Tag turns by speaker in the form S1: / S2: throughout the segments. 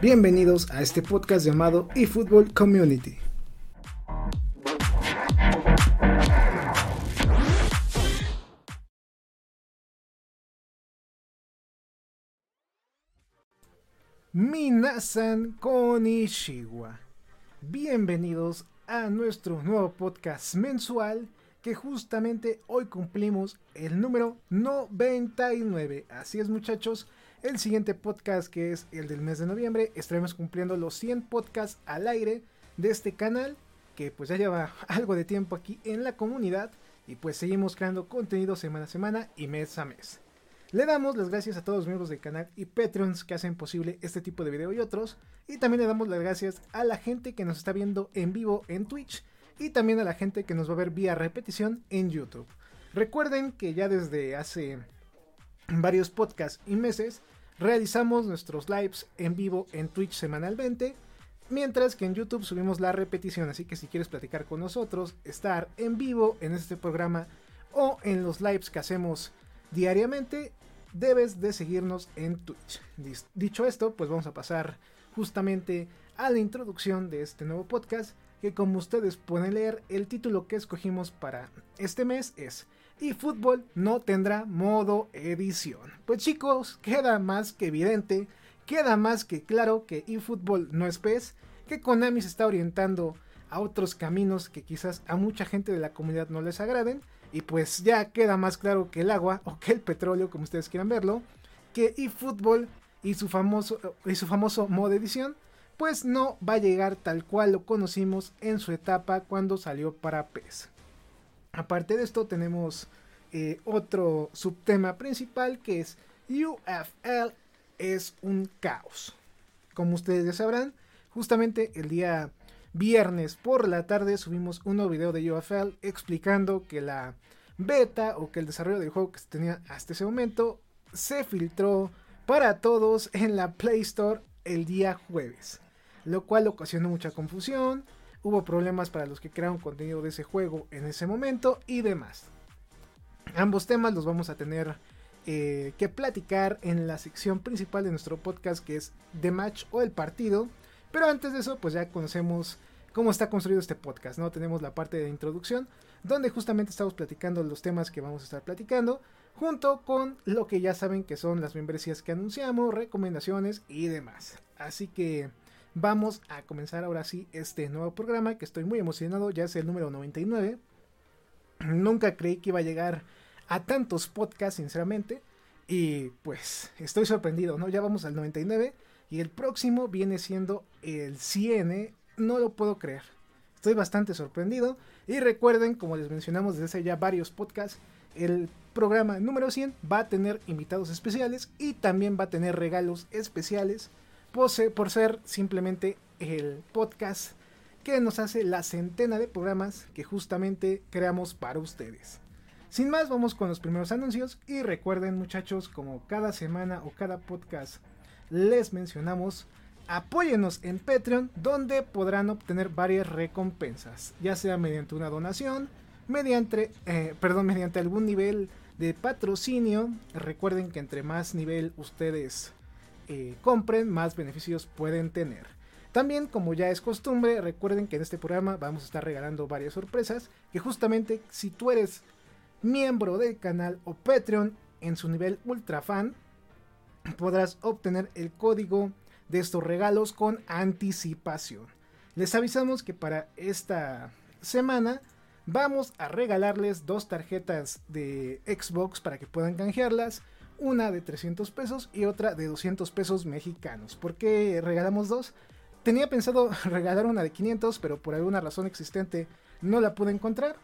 S1: Bienvenidos a este podcast llamado eFootball Community. Minasan Konishiwa. Bienvenidos a nuestro nuevo podcast mensual que justamente hoy cumplimos el número 99. Así es muchachos, el siguiente podcast que es el del mes de noviembre estaremos cumpliendo los 100 podcasts al aire de este canal que pues ya lleva algo de tiempo aquí en la comunidad y pues seguimos creando contenido semana a semana y mes a mes. Le damos las gracias a todos los miembros del canal y Patreons que hacen posible este tipo de video y otros. Y también le damos las gracias a la gente que nos está viendo en vivo en Twitch y también a la gente que nos va a ver vía repetición en YouTube. Recuerden que ya desde hace varios podcasts y meses realizamos nuestros lives en vivo en Twitch semanalmente. Mientras que en YouTube subimos la repetición, así que si quieres platicar con nosotros, estar en vivo en este programa o en los lives que hacemos diariamente, debes de seguirnos en Twitch. Dicho esto, pues vamos a pasar justamente a la introducción de este nuevo podcast, que como ustedes pueden leer, el título que escogimos para este mes es y fútbol no tendrá modo edición. Pues chicos, queda más que evidente, queda más que claro que eFootball no es PES, que Konami se está orientando a otros caminos que quizás a mucha gente de la comunidad no les agraden y pues ya queda más claro que el agua o que el petróleo, como ustedes quieran verlo, que eFootball y su famoso y su famoso modo edición, pues no va a llegar tal cual lo conocimos en su etapa cuando salió para PES. Aparte de esto tenemos eh, otro subtema principal que es UFL es un caos. Como ustedes ya sabrán, justamente el día viernes por la tarde subimos un nuevo video de UFL explicando que la beta o que el desarrollo del juego que se tenía hasta ese momento se filtró para todos en la Play Store el día jueves, lo cual ocasionó mucha confusión, hubo problemas para los que crearon contenido de ese juego en ese momento y demás. Ambos temas los vamos a tener eh, que platicar en la sección principal de nuestro podcast que es The Match o el partido. Pero antes de eso, pues ya conocemos cómo está construido este podcast, ¿no? Tenemos la parte de introducción, donde justamente estamos platicando los temas que vamos a estar platicando, junto con lo que ya saben que son las membresías que anunciamos, recomendaciones y demás. Así que vamos a comenzar ahora sí este nuevo programa, que estoy muy emocionado, ya es el número 99. Nunca creí que iba a llegar a tantos podcasts, sinceramente. Y pues estoy sorprendido, ¿no? Ya vamos al 99 y el próximo viene siendo el 100. ¿eh? No lo puedo creer. Estoy bastante sorprendido. Y recuerden, como les mencionamos desde hace ya varios podcasts, el programa número 100 va a tener invitados especiales y también va a tener regalos especiales por ser, por ser simplemente el podcast que nos hace la centena de programas que justamente creamos para ustedes. Sin más, vamos con los primeros anuncios y recuerden muchachos, como cada semana o cada podcast les mencionamos, apóyenos en Patreon donde podrán obtener varias recompensas, ya sea mediante una donación, mediante, eh, perdón, mediante algún nivel de patrocinio. Recuerden que entre más nivel ustedes eh, compren, más beneficios pueden tener. También, como ya es costumbre, recuerden que en este programa vamos a estar regalando varias sorpresas. Que justamente si tú eres miembro del canal o Patreon en su nivel ultra fan, podrás obtener el código de estos regalos con anticipación. Les avisamos que para esta semana vamos a regalarles dos tarjetas de Xbox para que puedan canjearlas. Una de 300 pesos y otra de 200 pesos mexicanos. ¿Por qué regalamos dos? Tenía pensado regalar una de 500, pero por alguna razón existente no la pude encontrar.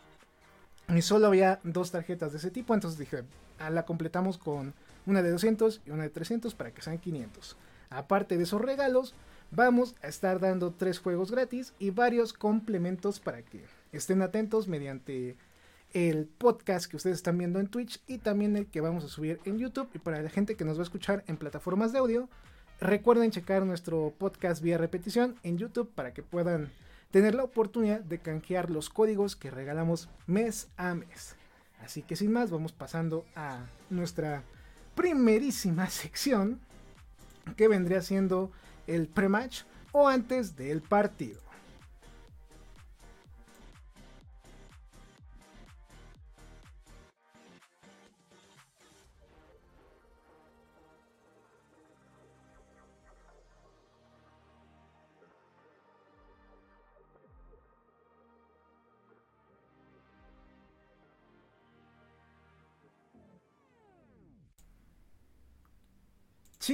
S1: Y solo había dos tarjetas de ese tipo, entonces dije, ah, la completamos con una de 200 y una de 300 para que sean 500. Aparte de esos regalos, vamos a estar dando tres juegos gratis y varios complementos para que estén atentos mediante el podcast que ustedes están viendo en Twitch y también el que vamos a subir en YouTube. Y para la gente que nos va a escuchar en plataformas de audio, recuerden checar nuestro podcast vía repetición en YouTube para que puedan tener la oportunidad de canjear los códigos que regalamos mes a mes. Así que sin más, vamos pasando a nuestra primerísima sección que vendría siendo el pre-match o antes del partido.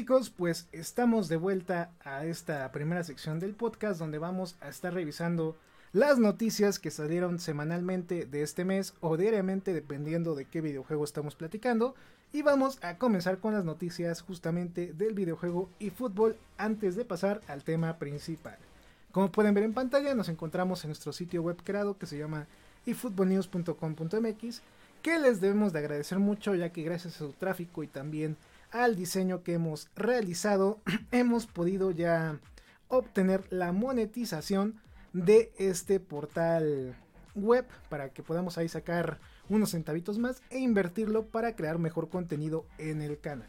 S1: Chicos, pues estamos de vuelta a esta primera sección del podcast donde vamos a estar revisando las noticias que salieron semanalmente de este mes o diariamente dependiendo de qué videojuego estamos platicando. Y vamos a comenzar con las noticias justamente del videojuego y fútbol antes de pasar al tema principal. Como pueden ver en pantalla, nos encontramos en nuestro sitio web creado que se llama efootballnews.com.mx que les debemos de agradecer mucho ya que gracias a su tráfico y también al diseño que hemos realizado, hemos podido ya obtener la monetización de este portal web para que podamos ahí sacar unos centavitos más e invertirlo para crear mejor contenido en el canal.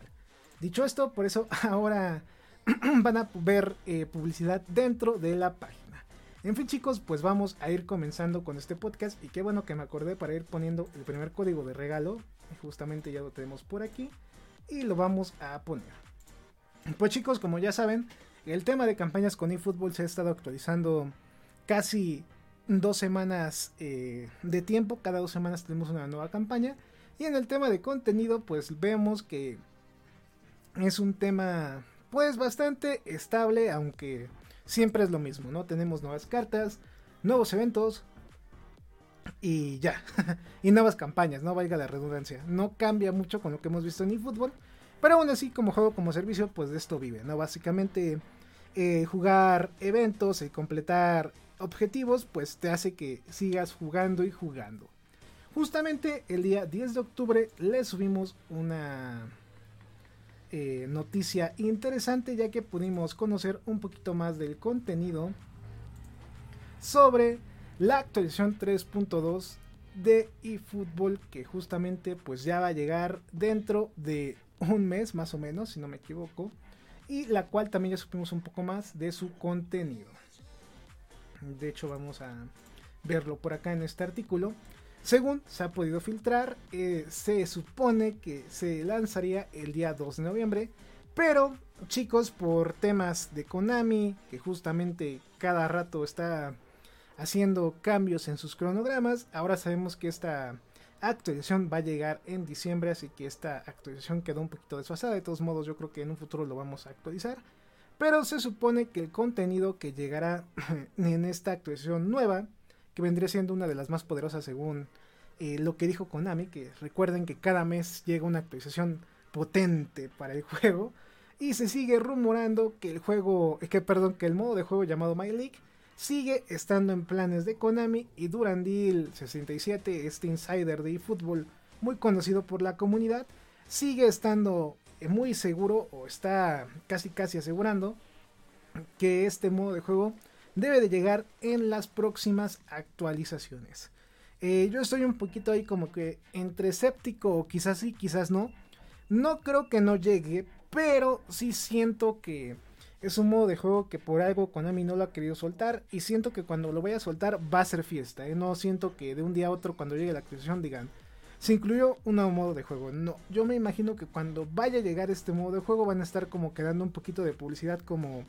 S1: Dicho esto, por eso ahora van a ver eh, publicidad dentro de la página. En fin chicos, pues vamos a ir comenzando con este podcast y qué bueno que me acordé para ir poniendo el primer código de regalo. Justamente ya lo tenemos por aquí y lo vamos a poner. Pues chicos, como ya saben, el tema de campañas con eFootball se ha estado actualizando casi dos semanas eh, de tiempo. Cada dos semanas tenemos una nueva campaña. Y en el tema de contenido, pues vemos que es un tema pues bastante estable, aunque siempre es lo mismo, ¿no? Tenemos nuevas cartas, nuevos eventos, y ya. y nuevas campañas, no valga la redundancia. No cambia mucho con lo que hemos visto en eFootball. Pero aún así, como juego como servicio, pues de esto vive, ¿no? Básicamente, eh, jugar eventos y completar objetivos, pues te hace que sigas jugando y jugando. Justamente el día 10 de octubre le subimos una eh, noticia interesante ya que pudimos conocer un poquito más del contenido sobre la actualización 3.2 de eFootball que justamente pues ya va a llegar dentro de un mes más o menos, si no me equivoco, y la cual también ya supimos un poco más de su contenido. De hecho vamos a verlo por acá en este artículo. Según se ha podido filtrar, eh, se supone que se lanzaría el día 2 de noviembre, pero chicos, por temas de Konami, que justamente cada rato está haciendo cambios en sus cronogramas. Ahora sabemos que esta actualización va a llegar en diciembre, así que esta actualización quedó un poquito desfasada. De todos modos, yo creo que en un futuro lo vamos a actualizar. Pero se supone que el contenido que llegará en esta actualización nueva, que vendría siendo una de las más poderosas según eh, lo que dijo Konami, que recuerden que cada mes llega una actualización potente para el juego. Y se sigue rumorando que el juego, que perdón, que el modo de juego llamado My League sigue estando en planes de Konami y Durandil67, este insider de eFootball muy conocido por la comunidad, sigue estando eh, muy seguro o está casi casi asegurando que este modo de juego debe de llegar en las próximas actualizaciones. Eh, yo estoy un poquito ahí como que entre escéptico o quizás sí, quizás no. No creo que no llegue, pero sí siento que es un modo de juego que por algo Konami no lo ha querido soltar y siento que cuando lo vaya a soltar va a ser fiesta. ¿eh? No siento que de un día a otro cuando llegue la actualización digan, se incluyó un nuevo modo de juego. No, yo me imagino que cuando vaya a llegar este modo de juego van a estar como quedando un poquito de publicidad como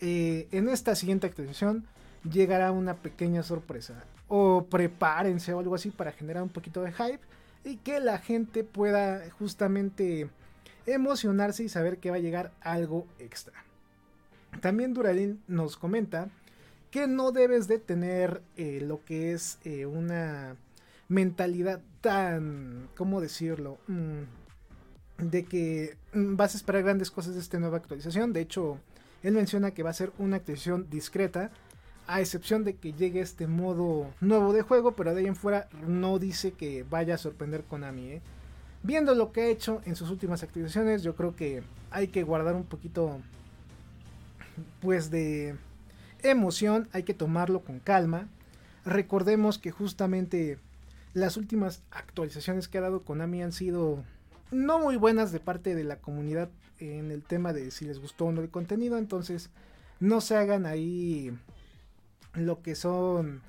S1: eh, en esta siguiente actualización llegará una pequeña sorpresa. O prepárense o algo así para generar un poquito de hype y que la gente pueda justamente emocionarse y saber que va a llegar algo extra. También Duralin nos comenta que no debes de tener eh, lo que es eh, una mentalidad tan, ¿cómo decirlo? Mm, de que mm, vas a esperar grandes cosas de esta nueva actualización. De hecho, él menciona que va a ser una actualización discreta, a excepción de que llegue este modo nuevo de juego, pero de ahí en fuera no dice que vaya a sorprender Konami. ¿eh? Viendo lo que ha hecho en sus últimas actualizaciones, yo creo que hay que guardar un poquito pues de emoción, hay que tomarlo con calma. Recordemos que justamente las últimas actualizaciones que ha dado Konami han sido no muy buenas de parte de la comunidad en el tema de si les gustó o no el contenido, entonces no se hagan ahí lo que son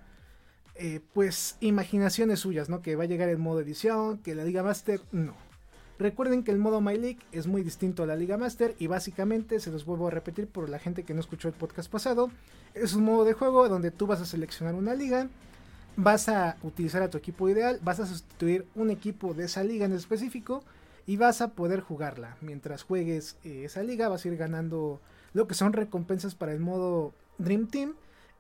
S1: eh, pues imaginaciones suyas, ¿no? Que va a llegar el modo edición, que la Liga Master, no. Recuerden que el modo My League es muy distinto a la Liga Master y básicamente, se los vuelvo a repetir por la gente que no escuchó el podcast pasado, es un modo de juego donde tú vas a seleccionar una liga, vas a utilizar a tu equipo ideal, vas a sustituir un equipo de esa liga en específico y vas a poder jugarla. Mientras juegues eh, esa liga vas a ir ganando lo que son recompensas para el modo Dream Team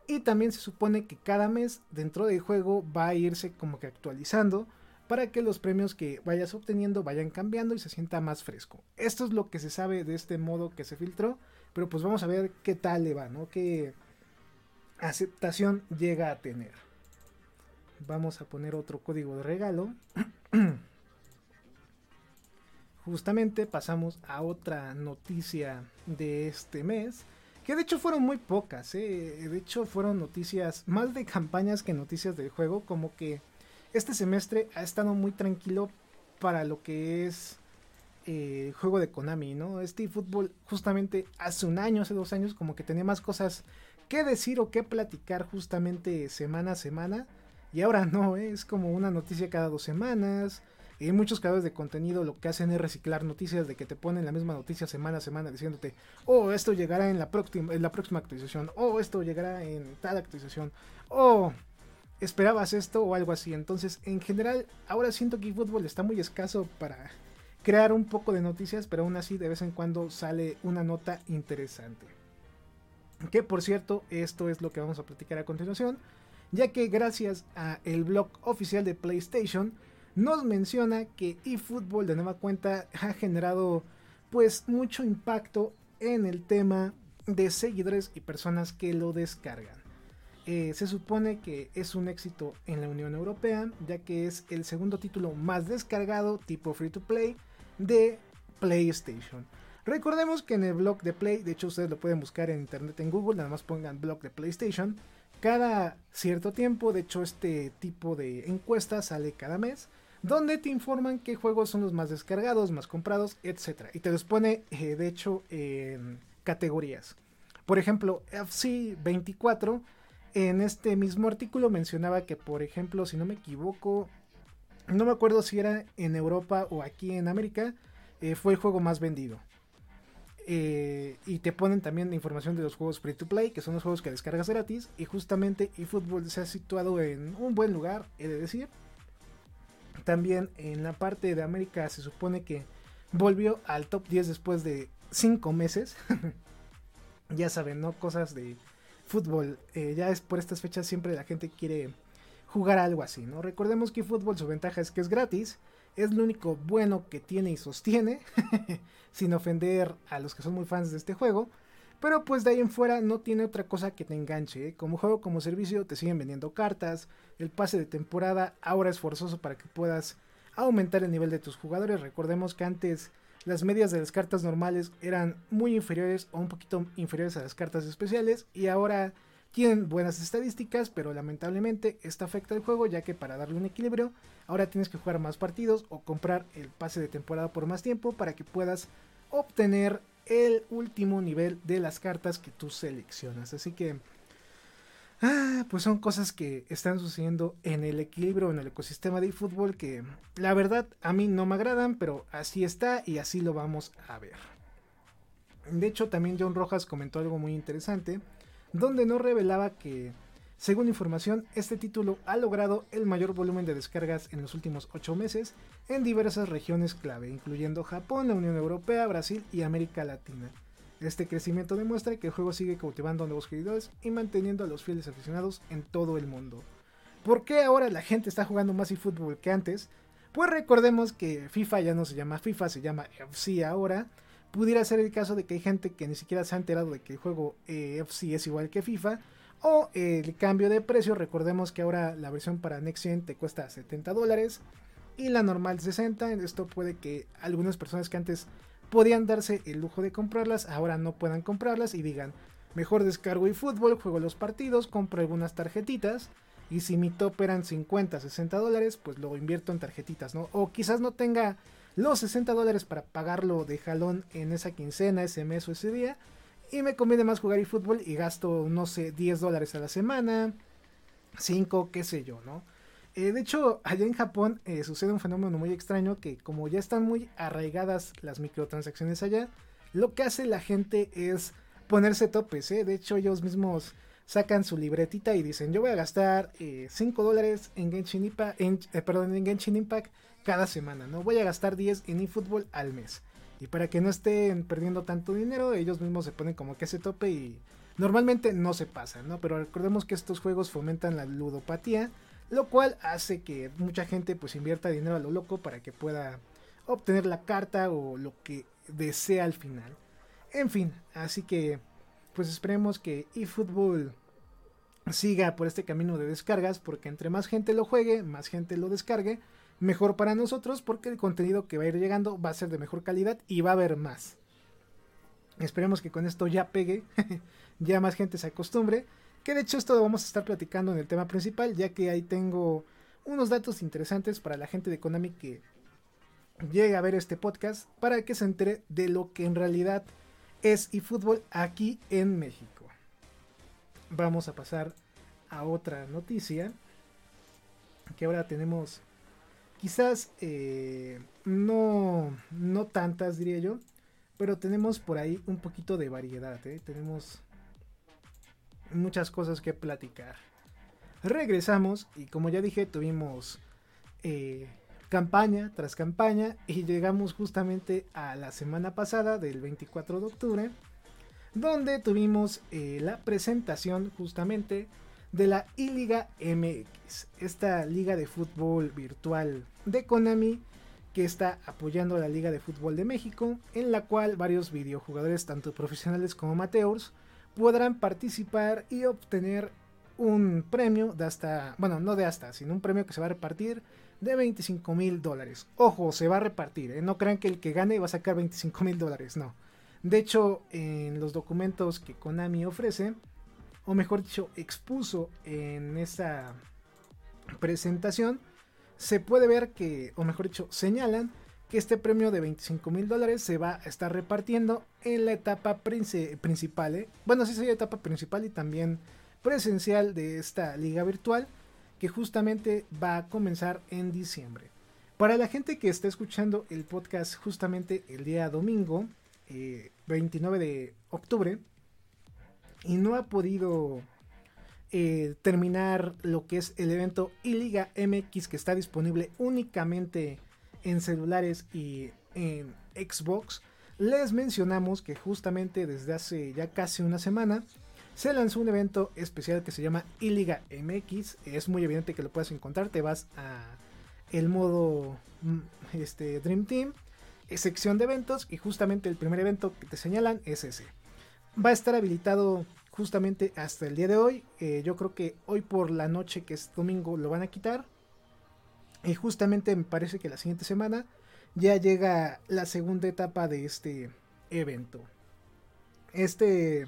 S1: y también se supone que cada mes dentro del juego va a irse como que actualizando para que los premios que vayas obteniendo vayan cambiando y se sienta más fresco. Esto es lo que se sabe de este modo que se filtró, pero pues vamos a ver qué tal le va, ¿no? Qué aceptación llega a tener. Vamos a poner otro código de regalo. Justamente pasamos a otra noticia de este mes que de hecho fueron muy pocas, ¿eh? de hecho fueron noticias más de campañas que noticias del juego, como que este semestre ha estado muy tranquilo para lo que es eh, juego de Konami, ¿no? Este fútbol justamente hace un año, hace dos años, como que tenía más cosas que decir o que platicar justamente semana a semana. Y ahora no, ¿eh? es como una noticia cada dos semanas. Y muchos creadores de contenido lo que hacen es reciclar noticias de que te ponen la misma noticia semana a semana diciéndote, oh, esto llegará en la, próxima, en la próxima actualización, oh, esto llegará en tal actualización, oh, esperabas esto o algo así. Entonces, en general, ahora siento que eFootball está muy escaso para crear un poco de noticias, pero aún así de vez en cuando sale una nota interesante. Que por cierto, esto es lo que vamos a platicar a continuación, ya que gracias a el blog oficial de PlayStation, nos menciona que eFootball de nueva cuenta ha generado pues mucho impacto en el tema de seguidores y personas que lo descargan. Eh, se supone que es un éxito en la Unión Europea, ya que es el segundo título más descargado tipo free to play de PlayStation. Recordemos que en el blog de Play, de hecho ustedes lo pueden buscar en internet en Google, nada más pongan blog de PlayStation. Cada cierto tiempo, de hecho este tipo de encuesta sale cada mes donde te informan qué juegos son los más descargados, más comprados, etc. Y te los pone, eh, de hecho, en categorías. Por ejemplo, FC24, en este mismo artículo mencionaba que, por ejemplo, si no me equivoco, no me acuerdo si era en Europa o aquí en América, eh, fue el juego más vendido. Eh, y te ponen también información de los juegos free to play, que son los juegos que descargas gratis. Y justamente eFootball se ha situado en un buen lugar, he de decir. También en la parte de América se supone que volvió al top 10 después de 5 meses. ya saben, ¿no? Cosas de fútbol. Eh, ya es por estas fechas siempre la gente quiere jugar algo así, ¿no? Recordemos que fútbol su ventaja es que es gratis. Es lo único bueno que tiene y sostiene. sin ofender a los que son muy fans de este juego. Pero pues de ahí en fuera no tiene otra cosa que te enganche. ¿eh? Como juego, como servicio, te siguen vendiendo cartas. El pase de temporada ahora es forzoso para que puedas aumentar el nivel de tus jugadores. Recordemos que antes las medias de las cartas normales eran muy inferiores o un poquito inferiores a las cartas especiales. Y ahora tienen buenas estadísticas, pero lamentablemente esto afecta el juego ya que para darle un equilibrio ahora tienes que jugar más partidos o comprar el pase de temporada por más tiempo para que puedas obtener el último nivel de las cartas que tú seleccionas. Así que, ah, pues son cosas que están sucediendo en el equilibrio, en el ecosistema de fútbol que la verdad a mí no me agradan, pero así está y así lo vamos a ver. De hecho, también John Rojas comentó algo muy interesante, donde nos revelaba que según información, este título ha logrado el mayor volumen de descargas en los últimos 8 meses en diversas regiones clave, incluyendo Japón, la Unión Europea, Brasil y América Latina. Este crecimiento demuestra que el juego sigue cautivando a nuevos seguidores y manteniendo a los fieles aficionados en todo el mundo. ¿Por qué ahora la gente está jugando más eFootball que antes? Pues recordemos que FIFA ya no se llama FIFA, se llama FC ahora. Pudiera ser el caso de que hay gente que ni siquiera se ha enterado de que el juego eh, FC es igual que FIFA. O el cambio de precio, recordemos que ahora la versión para Next Gen te cuesta 70 dólares y la normal 60. Esto puede que algunas personas que antes podían darse el lujo de comprarlas, ahora no puedan comprarlas y digan, mejor descargo y fútbol, juego los partidos, compro algunas tarjetitas y si mi top eran 50, 60 dólares, pues lo invierto en tarjetitas, ¿no? O quizás no tenga los 60 dólares para pagarlo de jalón en esa quincena, ese mes o ese día. Y me conviene más jugar y fútbol y gasto, no sé, 10 dólares a la semana, 5, qué sé yo, ¿no? Eh, de hecho, allá en Japón eh, sucede un fenómeno muy extraño que como ya están muy arraigadas las microtransacciones allá, lo que hace la gente es ponerse topes, ¿eh? De hecho, ellos mismos sacan su libretita y dicen, yo voy a gastar 5 eh, dólares en Genshin, Impact, en, Genshin Impact cada semana, ¿no? Voy a gastar 10 en eFootball al mes. Y para que no estén perdiendo tanto dinero, ellos mismos se ponen como que ese tope y normalmente no se pasan, ¿no? Pero recordemos que estos juegos fomentan la ludopatía lo cual hace que mucha gente pues invierta dinero a lo loco para que pueda obtener la carta o lo que desea al final. En fin, así que pues esperemos que eFootball siga por este camino de descargas porque entre más gente lo juegue, más gente lo descargue, mejor para nosotros porque el contenido que va a ir llegando va a ser de mejor calidad y va a haber más. Esperemos que con esto ya pegue, ya más gente se acostumbre que de hecho esto lo vamos a estar platicando en el tema principal, ya que ahí tengo unos datos interesantes para la gente de Konami que llegue a ver este podcast para que se entere de lo que en realidad es eFootball aquí en México. Vamos a pasar a otra noticia que ahora tenemos quizás eh, no, no tantas diría yo, pero tenemos por ahí un poquito de variedad. ¿eh? Tenemos muchas cosas que platicar. Regresamos y como ya dije tuvimos eh, campaña tras campaña y llegamos justamente a la semana pasada del 24 de octubre donde tuvimos eh, la presentación justamente de la iLiga MX, esta liga de fútbol virtual de Konami que está apoyando a la Liga de Fútbol de México, en la cual varios videojugadores, tanto profesionales como amateurs, podrán participar y obtener un premio de hasta, bueno, no de hasta, sino un premio que se va a repartir de 25 mil dólares. Ojo, se va a repartir, ¿eh? no crean que el que gane va a sacar 25 mil dólares, no. De hecho, en los documentos que Konami ofrece, o mejor dicho, expuso en esa presentación, se puede ver que, o mejor dicho, señalan que este premio de 25 mil dólares se va a estar repartiendo en la etapa principal. ¿eh? Bueno, sí sería etapa principal y también presencial de esta liga virtual que justamente va a comenzar en diciembre. Para la gente que está escuchando el podcast justamente el día domingo, 29 eh, de octubre, y no ha podido eh, terminar lo que es el evento iLiga MX que está disponible únicamente en celulares y en Xbox, les mencionamos que justamente desde hace ya casi una semana se lanzó un evento especial que se llama iLiga MX. Es muy evidente que lo puedes encontrar. Te vas a el modo mm, este, Dream Team, sección de eventos y justamente el primer evento que te señalan es ese. Va a estar habilitado justamente hasta el día de hoy. Eh, yo creo que hoy por la noche, que es domingo, lo van a quitar. Y justamente me parece que la siguiente semana ya llega la segunda etapa de este evento. Este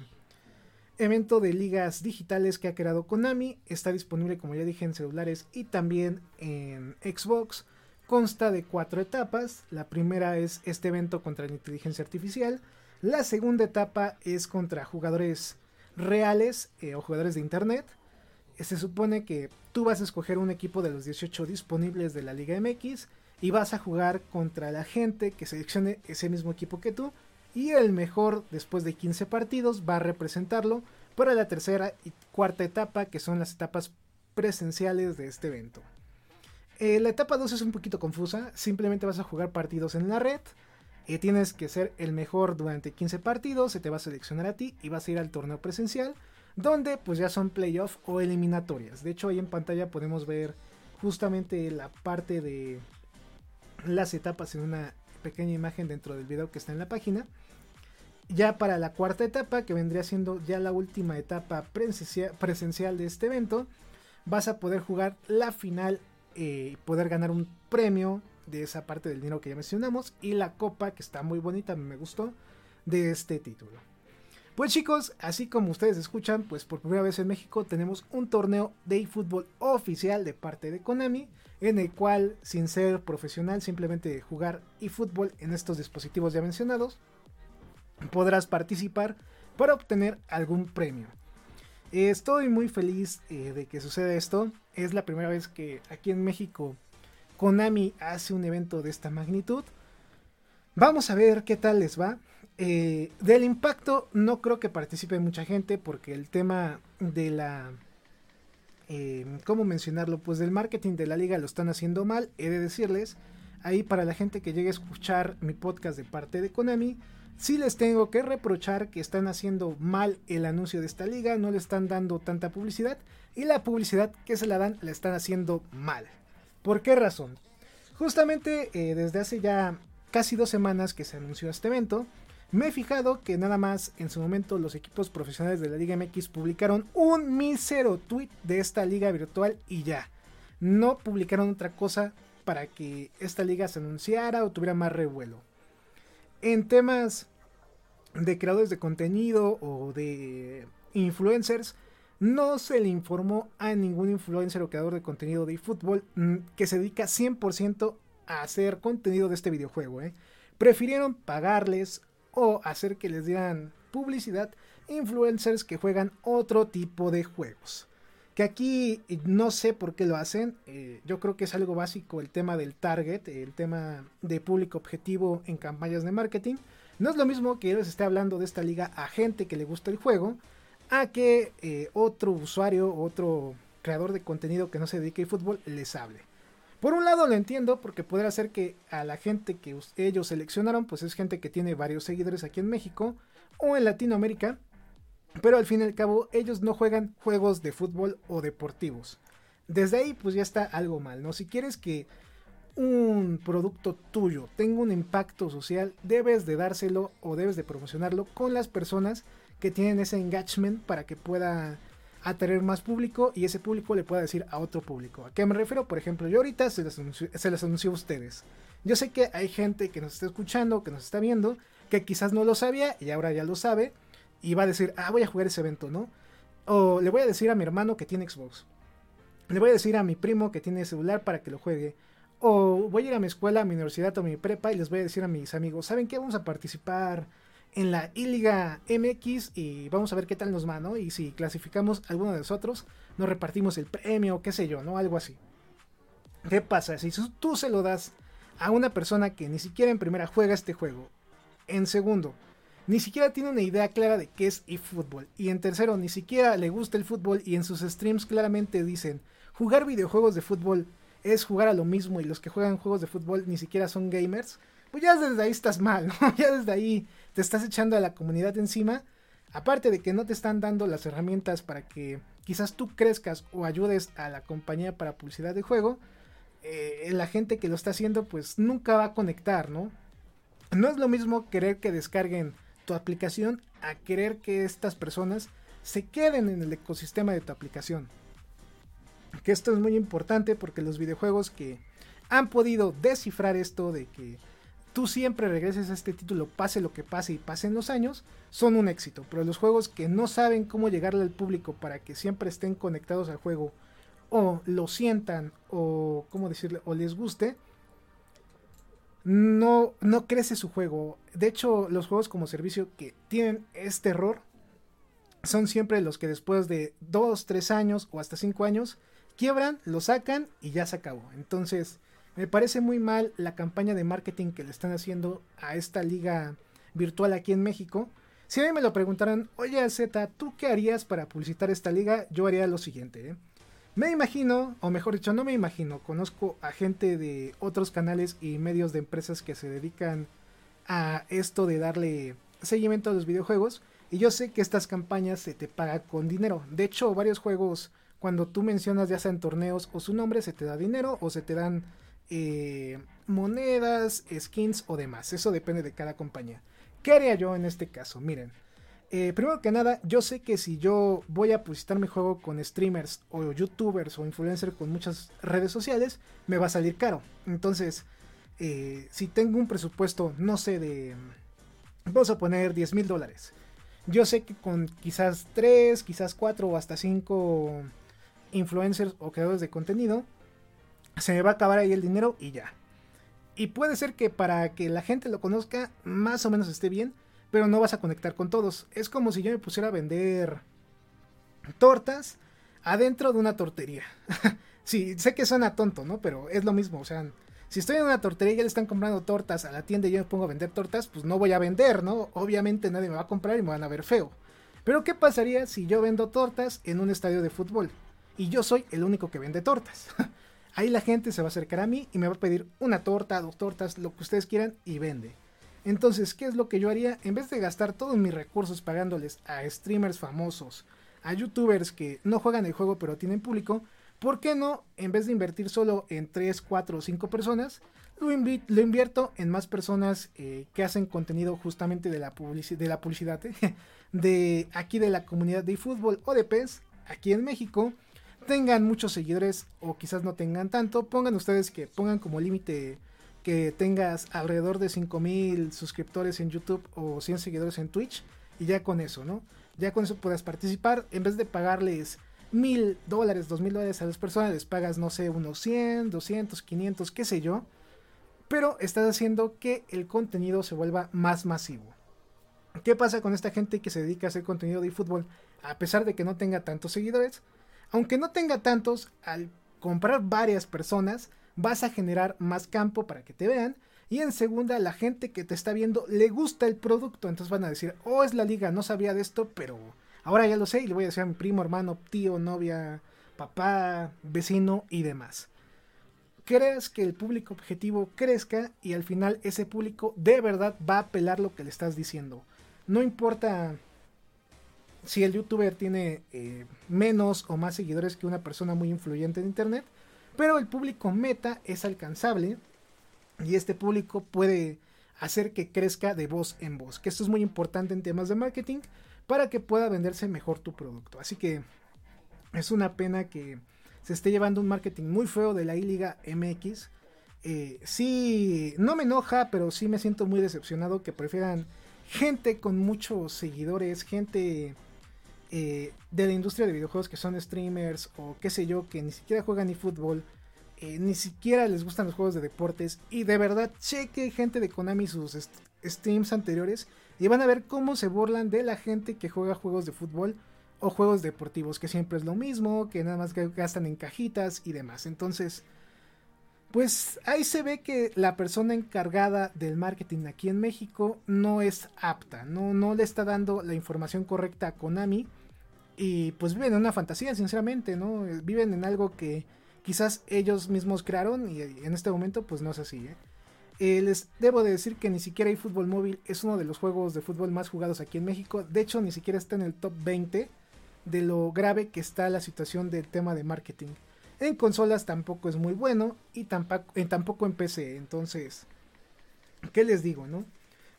S1: evento de ligas digitales que ha creado Konami está disponible como ya dije en celulares y también en Xbox. Consta de cuatro etapas. La primera es este evento contra la inteligencia artificial. La segunda etapa es contra jugadores reales eh, o jugadores de internet se supone que tú vas a escoger un equipo de los 18 disponibles de la Liga MX y vas a jugar contra la gente que seleccione ese mismo equipo que tú y el mejor después de 15 partidos va a representarlo para la tercera y cuarta etapa que son las etapas presenciales de este evento. Eh, la etapa 2 es un poquito confusa, simplemente vas a jugar partidos en la red, eh, tienes que ser el mejor durante 15 partidos, se te va a seleccionar a ti y vas a ir al torneo presencial donde pues ya son playoff o eliminatorias. De hecho ahí en pantalla podemos ver justamente la parte de las etapas en una pequeña imagen dentro del video que está en la página. Ya para la cuarta etapa, que vendría siendo ya la última etapa presencial de este evento, vas a poder jugar la final y eh, poder ganar un premio de esa parte del dinero que ya mencionamos y la copa que está muy bonita, me gustó, de este título. Pues chicos, así como ustedes escuchan, pues por primera vez en México tenemos un torneo de eFootball oficial de parte de Konami, en el cual sin ser profesional, simplemente jugar eFootball en estos dispositivos ya mencionados, podrás participar para obtener algún premio. Estoy muy feliz eh, de que suceda esto. Es la primera vez que aquí en México Konami hace un evento de esta magnitud. Vamos a ver qué tal les va. Eh, del impacto no creo que participe mucha gente porque el tema de la... Eh, ¿Cómo mencionarlo? Pues del marketing de la liga lo están haciendo mal. He de decirles, ahí para la gente que llegue a escuchar mi podcast de parte de Konami, sí les tengo que reprochar que están haciendo mal el anuncio de esta liga, no le están dando tanta publicidad y la publicidad que se la dan la están haciendo mal. ¿Por qué razón? Justamente eh, desde hace ya casi dos semanas que se anunció este evento, me he fijado que nada más en su momento los equipos profesionales de la Liga MX publicaron un mísero tweet de esta liga virtual y ya. No publicaron otra cosa para que esta liga se anunciara o tuviera más revuelo. En temas de creadores de contenido o de influencers, no se le informó a ningún influencer o creador de contenido de fútbol mm, que se dedica 100% a hacer contenido de este videojuego. ¿eh? Prefirieron pagarles o hacer que les dieran publicidad influencers que juegan otro tipo de juegos. Que aquí no sé por qué lo hacen. Eh, yo creo que es algo básico el tema del target, el tema de público objetivo en campañas de marketing. No es lo mismo que yo les esté hablando de esta liga a gente que le gusta el juego, a que eh, otro usuario, otro creador de contenido que no se dedique al fútbol les hable. Por un lado lo entiendo porque podría ser que a la gente que ellos seleccionaron, pues es gente que tiene varios seguidores aquí en México o en Latinoamérica, pero al fin y al cabo ellos no juegan juegos de fútbol o deportivos. Desde ahí pues ya está algo mal, ¿no? Si quieres que un producto tuyo tenga un impacto social, debes de dárselo o debes de promocionarlo con las personas que tienen ese engagement para que pueda atraer más público y ese público le pueda decir a otro público. ¿A qué me refiero? Por ejemplo, yo ahorita se les anunció, a ustedes. Yo sé que hay gente que nos está escuchando, que nos está viendo, que quizás no lo sabía y ahora ya lo sabe y va a decir, ah, voy a jugar ese evento, ¿no? O le voy a decir a mi hermano que tiene Xbox. Le voy a decir a mi primo que tiene celular para que lo juegue. O voy a ir a mi escuela, a mi universidad o a mi prepa y les voy a decir a mis amigos, ¿saben qué? Vamos a participar en la I-Liga MX y vamos a ver qué tal nos va, ¿no? Y si clasificamos alguno de nosotros, nos repartimos el premio, qué sé yo, ¿no? Algo así. ¿Qué pasa? Si tú se lo das a una persona que ni siquiera en primera juega este juego, en segundo, ni siquiera tiene una idea clara de qué es eFootball, y en tercero, ni siquiera le gusta el fútbol y en sus streams claramente dicen, jugar videojuegos de fútbol es jugar a lo mismo y los que juegan juegos de fútbol ni siquiera son gamers, pues ya desde ahí estás mal, ¿no? Ya desde ahí te estás echando a la comunidad encima. Aparte de que no te están dando las herramientas para que quizás tú crezcas o ayudes a la compañía para publicidad de juego, eh, la gente que lo está haciendo pues nunca va a conectar, ¿no? No es lo mismo querer que descarguen tu aplicación a querer que estas personas se queden en el ecosistema de tu aplicación. Que esto es muy importante porque los videojuegos que han podido descifrar esto de que tú siempre regreses a este título, pase lo que pase y pasen los años, son un éxito. Pero los juegos que no saben cómo llegarle al público para que siempre estén conectados al juego, o lo sientan, o cómo decirle, o les guste, no, no crece su juego. De hecho, los juegos como servicio que tienen este error son siempre los que después de 2, 3 años o hasta 5 años quiebran, lo sacan y ya se acabó. Entonces, me parece muy mal la campaña de marketing que le están haciendo a esta liga virtual aquí en México. Si a mí me lo preguntaran, oye Z, ¿tú qué harías para publicitar esta liga? Yo haría lo siguiente. ¿eh? Me imagino, o mejor dicho, no me imagino, conozco a gente de otros canales y medios de empresas que se dedican a esto de darle seguimiento a los videojuegos. Y yo sé que estas campañas se te pagan con dinero. De hecho, varios juegos, cuando tú mencionas ya sea en torneos o su nombre, se te da dinero o se te dan eh, monedas, skins o demás. Eso depende de cada compañía. ¿Qué haría yo en este caso? Miren, eh, primero que nada, yo sé que si yo voy a publicitar mi juego con streamers o youtubers o influencers con muchas redes sociales, me va a salir caro. Entonces, eh, si tengo un presupuesto, no sé, de... Vamos a poner 10 mil dólares. Yo sé que con quizás 3, quizás 4 o hasta 5 influencers o creadores de contenido, se me va a acabar ahí el dinero y ya. Y puede ser que para que la gente lo conozca, más o menos esté bien, pero no vas a conectar con todos. Es como si yo me pusiera a vender tortas adentro de una tortería. sí, sé que suena tonto, ¿no? Pero es lo mismo, o sea, si estoy en una tortería y ya le están comprando tortas a la tienda y yo me pongo a vender tortas, pues no voy a vender, ¿no? Obviamente nadie me va a comprar y me van a ver feo. Pero ¿qué pasaría si yo vendo tortas en un estadio de fútbol? Y yo soy el único que vende tortas. Ahí la gente se va a acercar a mí y me va a pedir una torta, dos tortas, lo que ustedes quieran y vende. Entonces, ¿qué es lo que yo haría? En vez de gastar todos mis recursos pagándoles a streamers famosos, a youtubers que no juegan el juego pero tienen público, ¿por qué no, en vez de invertir solo en 3, 4 o 5 personas, lo, invierto en más personas eh, que hacen contenido justamente de la, publicidad de aquí de la comunidad de fútbol o de PES, aquí en México, tengan muchos seguidores o quizás no tengan tanto, pongan ustedes que pongan como límite que tengas alrededor de 5000 suscriptores en YouTube o 100 seguidores en Twitch y ya con eso, ¿no? Ya con eso puedas participar en vez de pagarles mil dólares, dos mil dólares a las personas, les pagas, no sé, unos 100, 200, 500, qué sé yo. Pero estás haciendo que el contenido se vuelva más masivo. ¿Qué pasa con esta gente que se dedica a hacer contenido de fútbol? A pesar de que no tenga tantos seguidores, aunque no tenga tantos, al comprar varias personas, vas a generar más campo para que te vean. Y en segunda, la gente que te está viendo le gusta el producto. Entonces van a decir, oh, es la liga, no sabía de esto, pero ahora ya lo sé y le voy a decir a mi primo, hermano, tío, novia, papá, vecino y demás. Creas que el público objetivo crezca y al final ese público de verdad va a apelar lo que le estás diciendo. No importa si el youtuber tiene eh, menos o más seguidores que una persona muy influyente en internet, pero el público meta es alcanzable y este público puede hacer que crezca de voz en voz, que esto es muy importante en temas de marketing para que pueda venderse mejor tu producto. Así que es una pena que se esté llevando un marketing muy feo de la I-Liga MX. Eh, sí, no me enoja, pero sí me siento muy decepcionado que prefieran gente con muchos seguidores, gente eh, de la industria de videojuegos que son streamers o qué sé yo, que ni siquiera juegan ni fútbol, eh, ni siquiera les gustan los juegos de deportes y de verdad cheque gente de Konami sus streams anteriores y van a ver cómo se burlan de la gente que juega juegos de fútbol o juegos deportivos, que siempre es lo mismo, que nada más gastan en cajitas y demás. Entonces, pues ahí se ve que la persona encargada del marketing aquí en México no es apta, no, no le está dando la información correcta a Konami y pues viven en una fantasía, sinceramente, ¿no? Viven en algo que quizás ellos mismos crearon y en este momento pues no es así, ¿eh? ¿eh? les debo de decir que ni siquiera fútbol móvil, es uno de los juegos de fútbol más jugados aquí en México, de hecho ni siquiera está en el top 20 de lo grave que está la situación del tema de marketing. En consolas tampoco es muy bueno y tampoco, en, tampoco en PC, entonces, ¿qué les digo, no?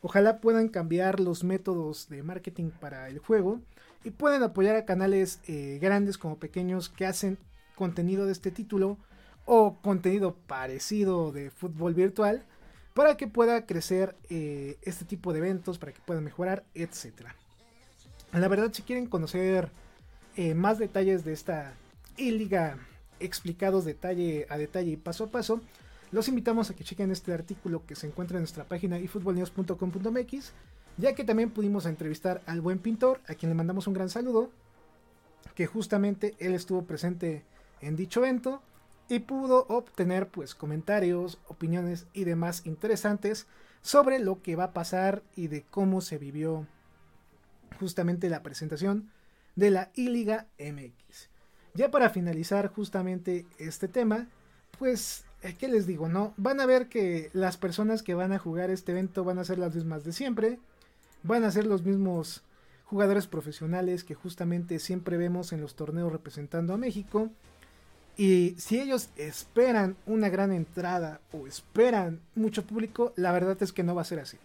S1: Ojalá puedan cambiar los métodos de marketing para el juego y pueden apoyar a canales eh, grandes como pequeños que hacen contenido de este título o contenido parecido de fútbol virtual para que pueda crecer eh, este tipo de eventos, para que puedan mejorar, etc. La verdad, si quieren conocer eh, más detalles de esta liga explicados detalle a detalle y paso a paso, los invitamos a que chequen este artículo que se encuentra en nuestra página efootballnews.com.mx ya que también pudimos entrevistar al buen pintor, a quien le mandamos un gran saludo, que justamente él estuvo presente en dicho evento y pudo obtener pues comentarios, opiniones y demás interesantes sobre lo que va a pasar y de cómo se vivió justamente la presentación de la I-Liga MX. Ya para finalizar justamente este tema, pues, eh, ¿qué les digo? No, van a ver que las personas que van a jugar este evento van a ser las mismas de siempre van a ser los mismos jugadores profesionales que justamente siempre vemos en los torneos representando a México. Y si ellos esperan una gran entrada o esperan mucho público, la verdad es que no va a ser así.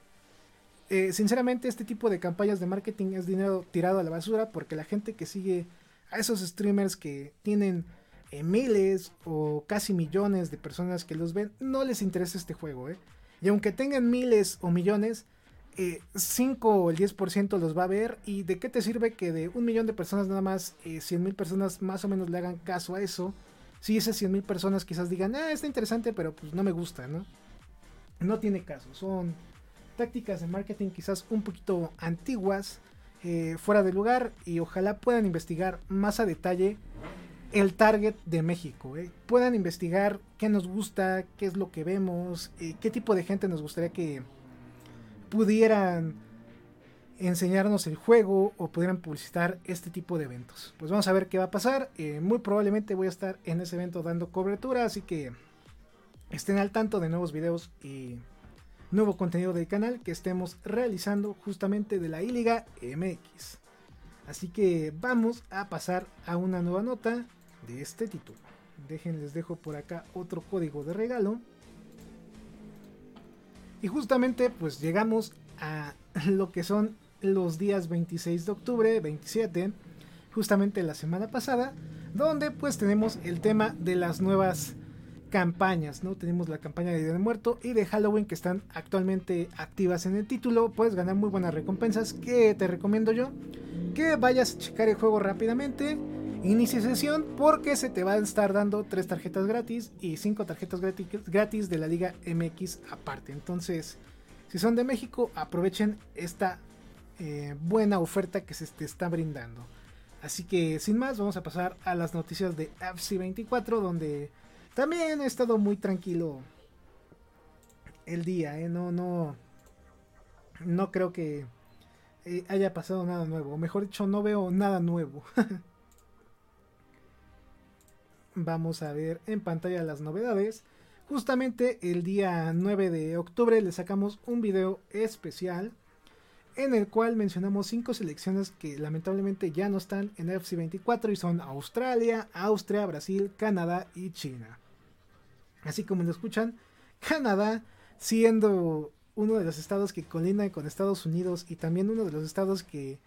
S1: Eh, sinceramente, este tipo de campañas de marketing es dinero tirado a la basura porque la gente que sigue a esos streamers que tienen eh, miles o casi millones de personas que los ven, no les interesa este juego. ¿eh? Y aunque tengan miles o millones, 5 o el 10% los va a ver. ¿Y de qué te sirve que de un millón de personas nada más, 100 mil personas más o menos le hagan caso a eso? Si esas 100 mil personas quizás digan, ah, está interesante, pero pues no me gusta, ¿no? No tiene caso. Son tácticas de marketing quizás un poquito antiguas, eh, fuera de lugar, y ojalá puedan investigar más a detalle el target de México. Eh. Puedan investigar qué nos gusta, qué es lo que vemos, eh, qué tipo de gente nos gustaría que pudieran enseñarnos el juego o pudieran publicitar este tipo de eventos. Pues vamos a ver qué va a pasar. muy probablemente voy a estar en ese evento dando cobertura, así que estén al tanto de nuevos videos y nuevo contenido del canal que estemos realizando justamente de la I-Liga MX. Así que vamos a pasar a una nueva nota de este título. Dejen, les dejo por acá otro código de regalo. Y justamente pues llegamos a lo que son los días 26 de octubre, 27, justamente la semana pasada, donde pues tenemos el tema de las nuevas campañas, ¿no? Tenemos la campaña de Día de Muerto y de Halloween que están actualmente activas en el título. Puedes ganar muy buenas recompensas que te recomiendo yo. Que vayas a checar el juego rápidamente. Inicie sesión porque se te va a estar dando tres tarjetas gratis y cinco tarjetas gratis de la Liga MX aparte. Entonces, si son de México, aprovechen esta eh, buena oferta que se te está brindando. Así que sin más, vamos a pasar a las noticias de FC24 donde también he estado muy tranquilo el día, ¿eh? No, no. No creo que eh, haya pasado nada nuevo. O mejor dicho, no veo nada nuevo. Vamos a ver en pantalla las novedades. Justamente el día 9 de octubre le sacamos un video especial en el cual mencionamos cinco selecciones que lamentablemente ya no están en FC 24 y son Australia, Austria, Brasil, Canadá y China. Así como lo escuchan, Canadá siendo uno de los estados que colindan con Estados Unidos y también uno de los estados que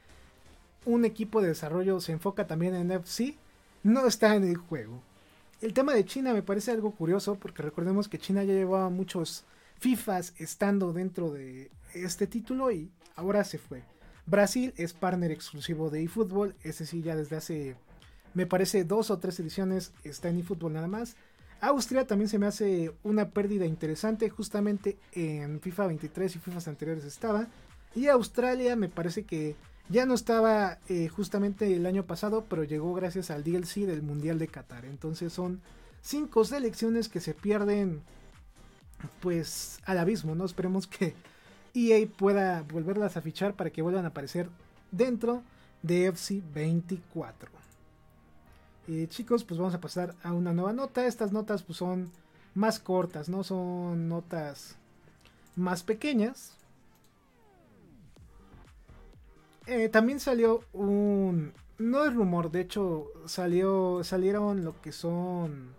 S1: un equipo de desarrollo se enfoca también en FC, no está en el juego. El tema de China me parece algo curioso porque recordemos que China ya llevaba muchos FIFAs estando dentro de este título y ahora se fue. Brasil es partner exclusivo de eFootball, ese sí ya desde hace me parece dos o tres ediciones está en eFootball nada más. Austria también se me hace una pérdida interesante, justamente en FIFA 23 y FIFA anteriores estaba. Y Australia me parece que ya no estaba eh, justamente el año pasado, pero llegó gracias al DLC del Mundial de Qatar. Entonces son cinco selecciones que se pierden pues al abismo, ¿no? Esperemos que EA pueda volverlas a fichar para que vuelvan a aparecer dentro de FC 24. Eh, chicos, pues vamos a pasar a una nueva nota. Estas notas pues son más cortas, ¿no? Son notas más pequeñas. Eh, también salió un... No es rumor, de hecho salió, salieron lo que son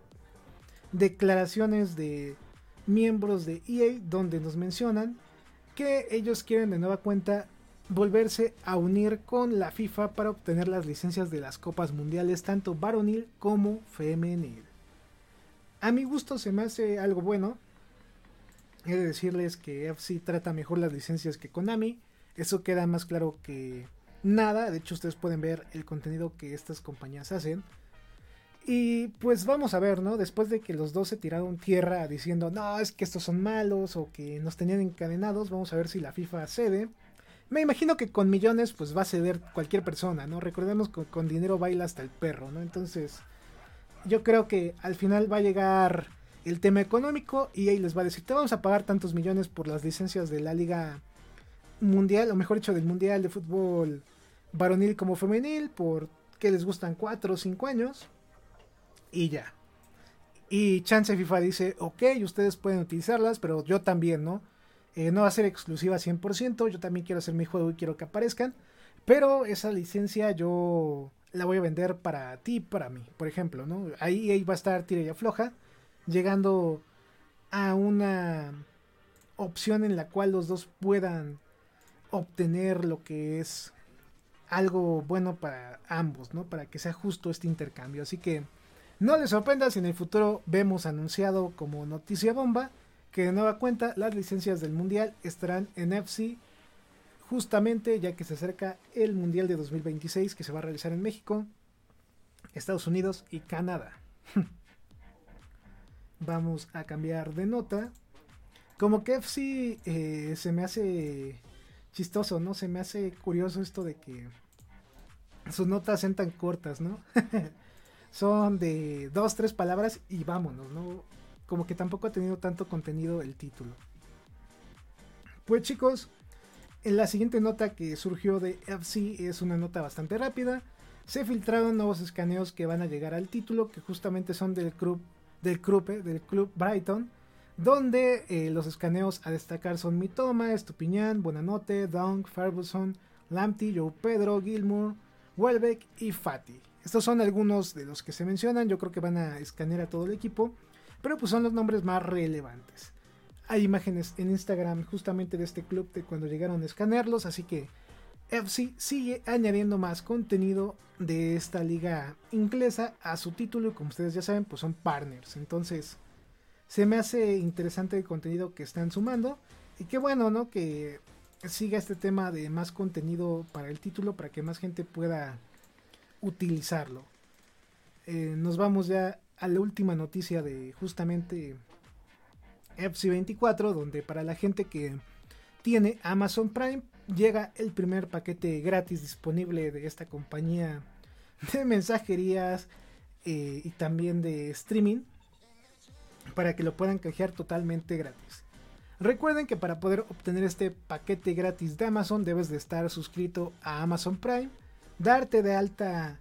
S1: declaraciones de miembros de EA donde nos mencionan que ellos quieren de nueva cuenta volverse a unir con la FIFA para obtener las licencias de las copas mundiales tanto varonil como femenil. A mi gusto se me hace algo bueno. He de decirles que FC trata mejor las licencias que Konami. Eso queda más claro que nada. De hecho, ustedes pueden ver el contenido que estas compañías hacen. Y pues vamos a ver, ¿no? Después de que los dos se tiraron tierra diciendo, no, es que estos son malos o que nos tenían encadenados, vamos a ver si la FIFA cede. Me imagino que con millones pues va a ceder cualquier persona, ¿no? Recordemos que con dinero baila hasta el perro, ¿no? Entonces yo creo que al final va a llegar el tema económico y ahí les va a decir, te vamos a pagar tantos millones por las licencias de la liga mundial, o mejor dicho, del mundial de fútbol varonil como femenil, por que les gustan 4 o 5 años y ya. Y Chance FIFA dice, ok, ustedes pueden utilizarlas, pero yo también, ¿no? Eh, no va a ser exclusiva 100%, yo también quiero hacer mi juego y quiero que aparezcan. Pero esa licencia yo la voy a vender para ti, para mí, por ejemplo, ¿no? Ahí, ahí va a estar tira y afloja, llegando a una opción en la cual los dos puedan obtener lo que es algo bueno para ambos, ¿no? Para que sea justo este intercambio. Así que no les sorprenda si en el futuro vemos anunciado como noticia bomba que de nueva cuenta las licencias del mundial estarán en FC justamente ya que se acerca el mundial de 2026 que se va a realizar en México, Estados Unidos y Canadá. Vamos a cambiar de nota. Como que FC eh, se me hace chistoso, ¿no? Se me hace curioso esto de que sus notas sean tan cortas, ¿no? Son de dos, tres palabras y vámonos, ¿no? Como que tampoco ha tenido tanto contenido el título. Pues chicos, en la siguiente nota que surgió de FC es una nota bastante rápida. Se filtraron nuevos escaneos que van a llegar al título, que justamente son del club, del club, eh, del club Brighton donde eh, los escaneos a destacar son Mitoma, Estupiñán, Buenanote, Dunk, Ferguson, Lamptey, Joe Pedro, Gilmour, Welbeck y Fati. Estos son algunos de los que se mencionan, yo creo que van a escanear a todo el equipo, pero pues son los nombres más relevantes. Hay imágenes en Instagram justamente de este club de cuando llegaron a escanearlos, así que FC sigue añadiendo más contenido de esta liga inglesa a su título y como ustedes ya saben, pues son partners. Entonces, se me hace interesante el contenido que están sumando. Y qué bueno, ¿no? Que siga este tema de más contenido para el título, para que más gente pueda utilizarlo. Eh, nos vamos ya a la última noticia de justamente FC24, donde para la gente que tiene Amazon Prime llega el primer paquete gratis disponible de esta compañía de mensajerías eh, y también de streaming para que lo puedan canjear totalmente gratis. Recuerden que para poder obtener este paquete gratis de Amazon debes de estar suscrito a Amazon Prime, darte de alta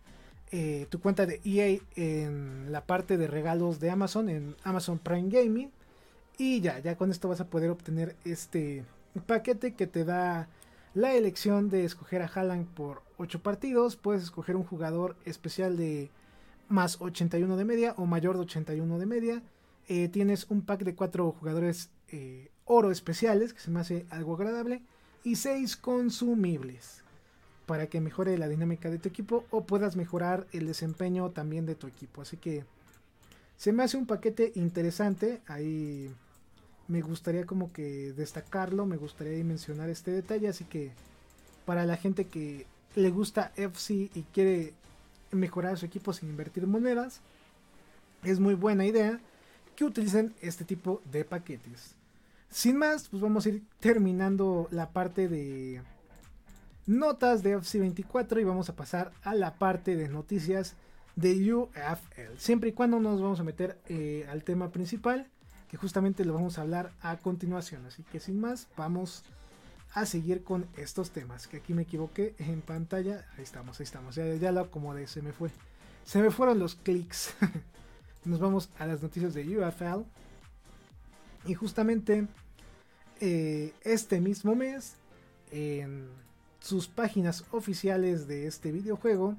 S1: eh, tu cuenta de EA en la parte de regalos de Amazon en Amazon Prime Gaming y ya, ya con esto vas a poder obtener este paquete que te da la elección de escoger a Haaland por 8 partidos, puedes escoger un jugador especial de más 81 de media o mayor de 81 de media eh, tienes un pack de cuatro jugadores eh, oro especiales, que se me hace algo agradable, y seis consumibles para que mejore la dinámica de tu equipo o puedas mejorar el desempeño también de tu equipo. Así que se me hace un paquete interesante. Ahí me gustaría como que destacarlo, me gustaría mencionar este detalle. Así que para la gente que le gusta FC y quiere mejorar su equipo sin invertir monedas, es muy buena idea que utilicen este tipo de paquetes. Sin más, pues vamos a ir terminando la parte de notas de FC24 y vamos a pasar a la parte de noticias de UFL. Siempre y cuando nos vamos a meter eh, al tema principal, que justamente lo vamos a hablar a continuación. Así que sin más, vamos a seguir con estos temas. Que aquí me equivoqué en pantalla. Ahí estamos, ahí estamos. Ya, ya lo acomodé, se me fue. Se me fueron los clics. nos vamos a las noticias de UFL. Y justamente eh, este mismo mes, en sus páginas oficiales de este videojuego,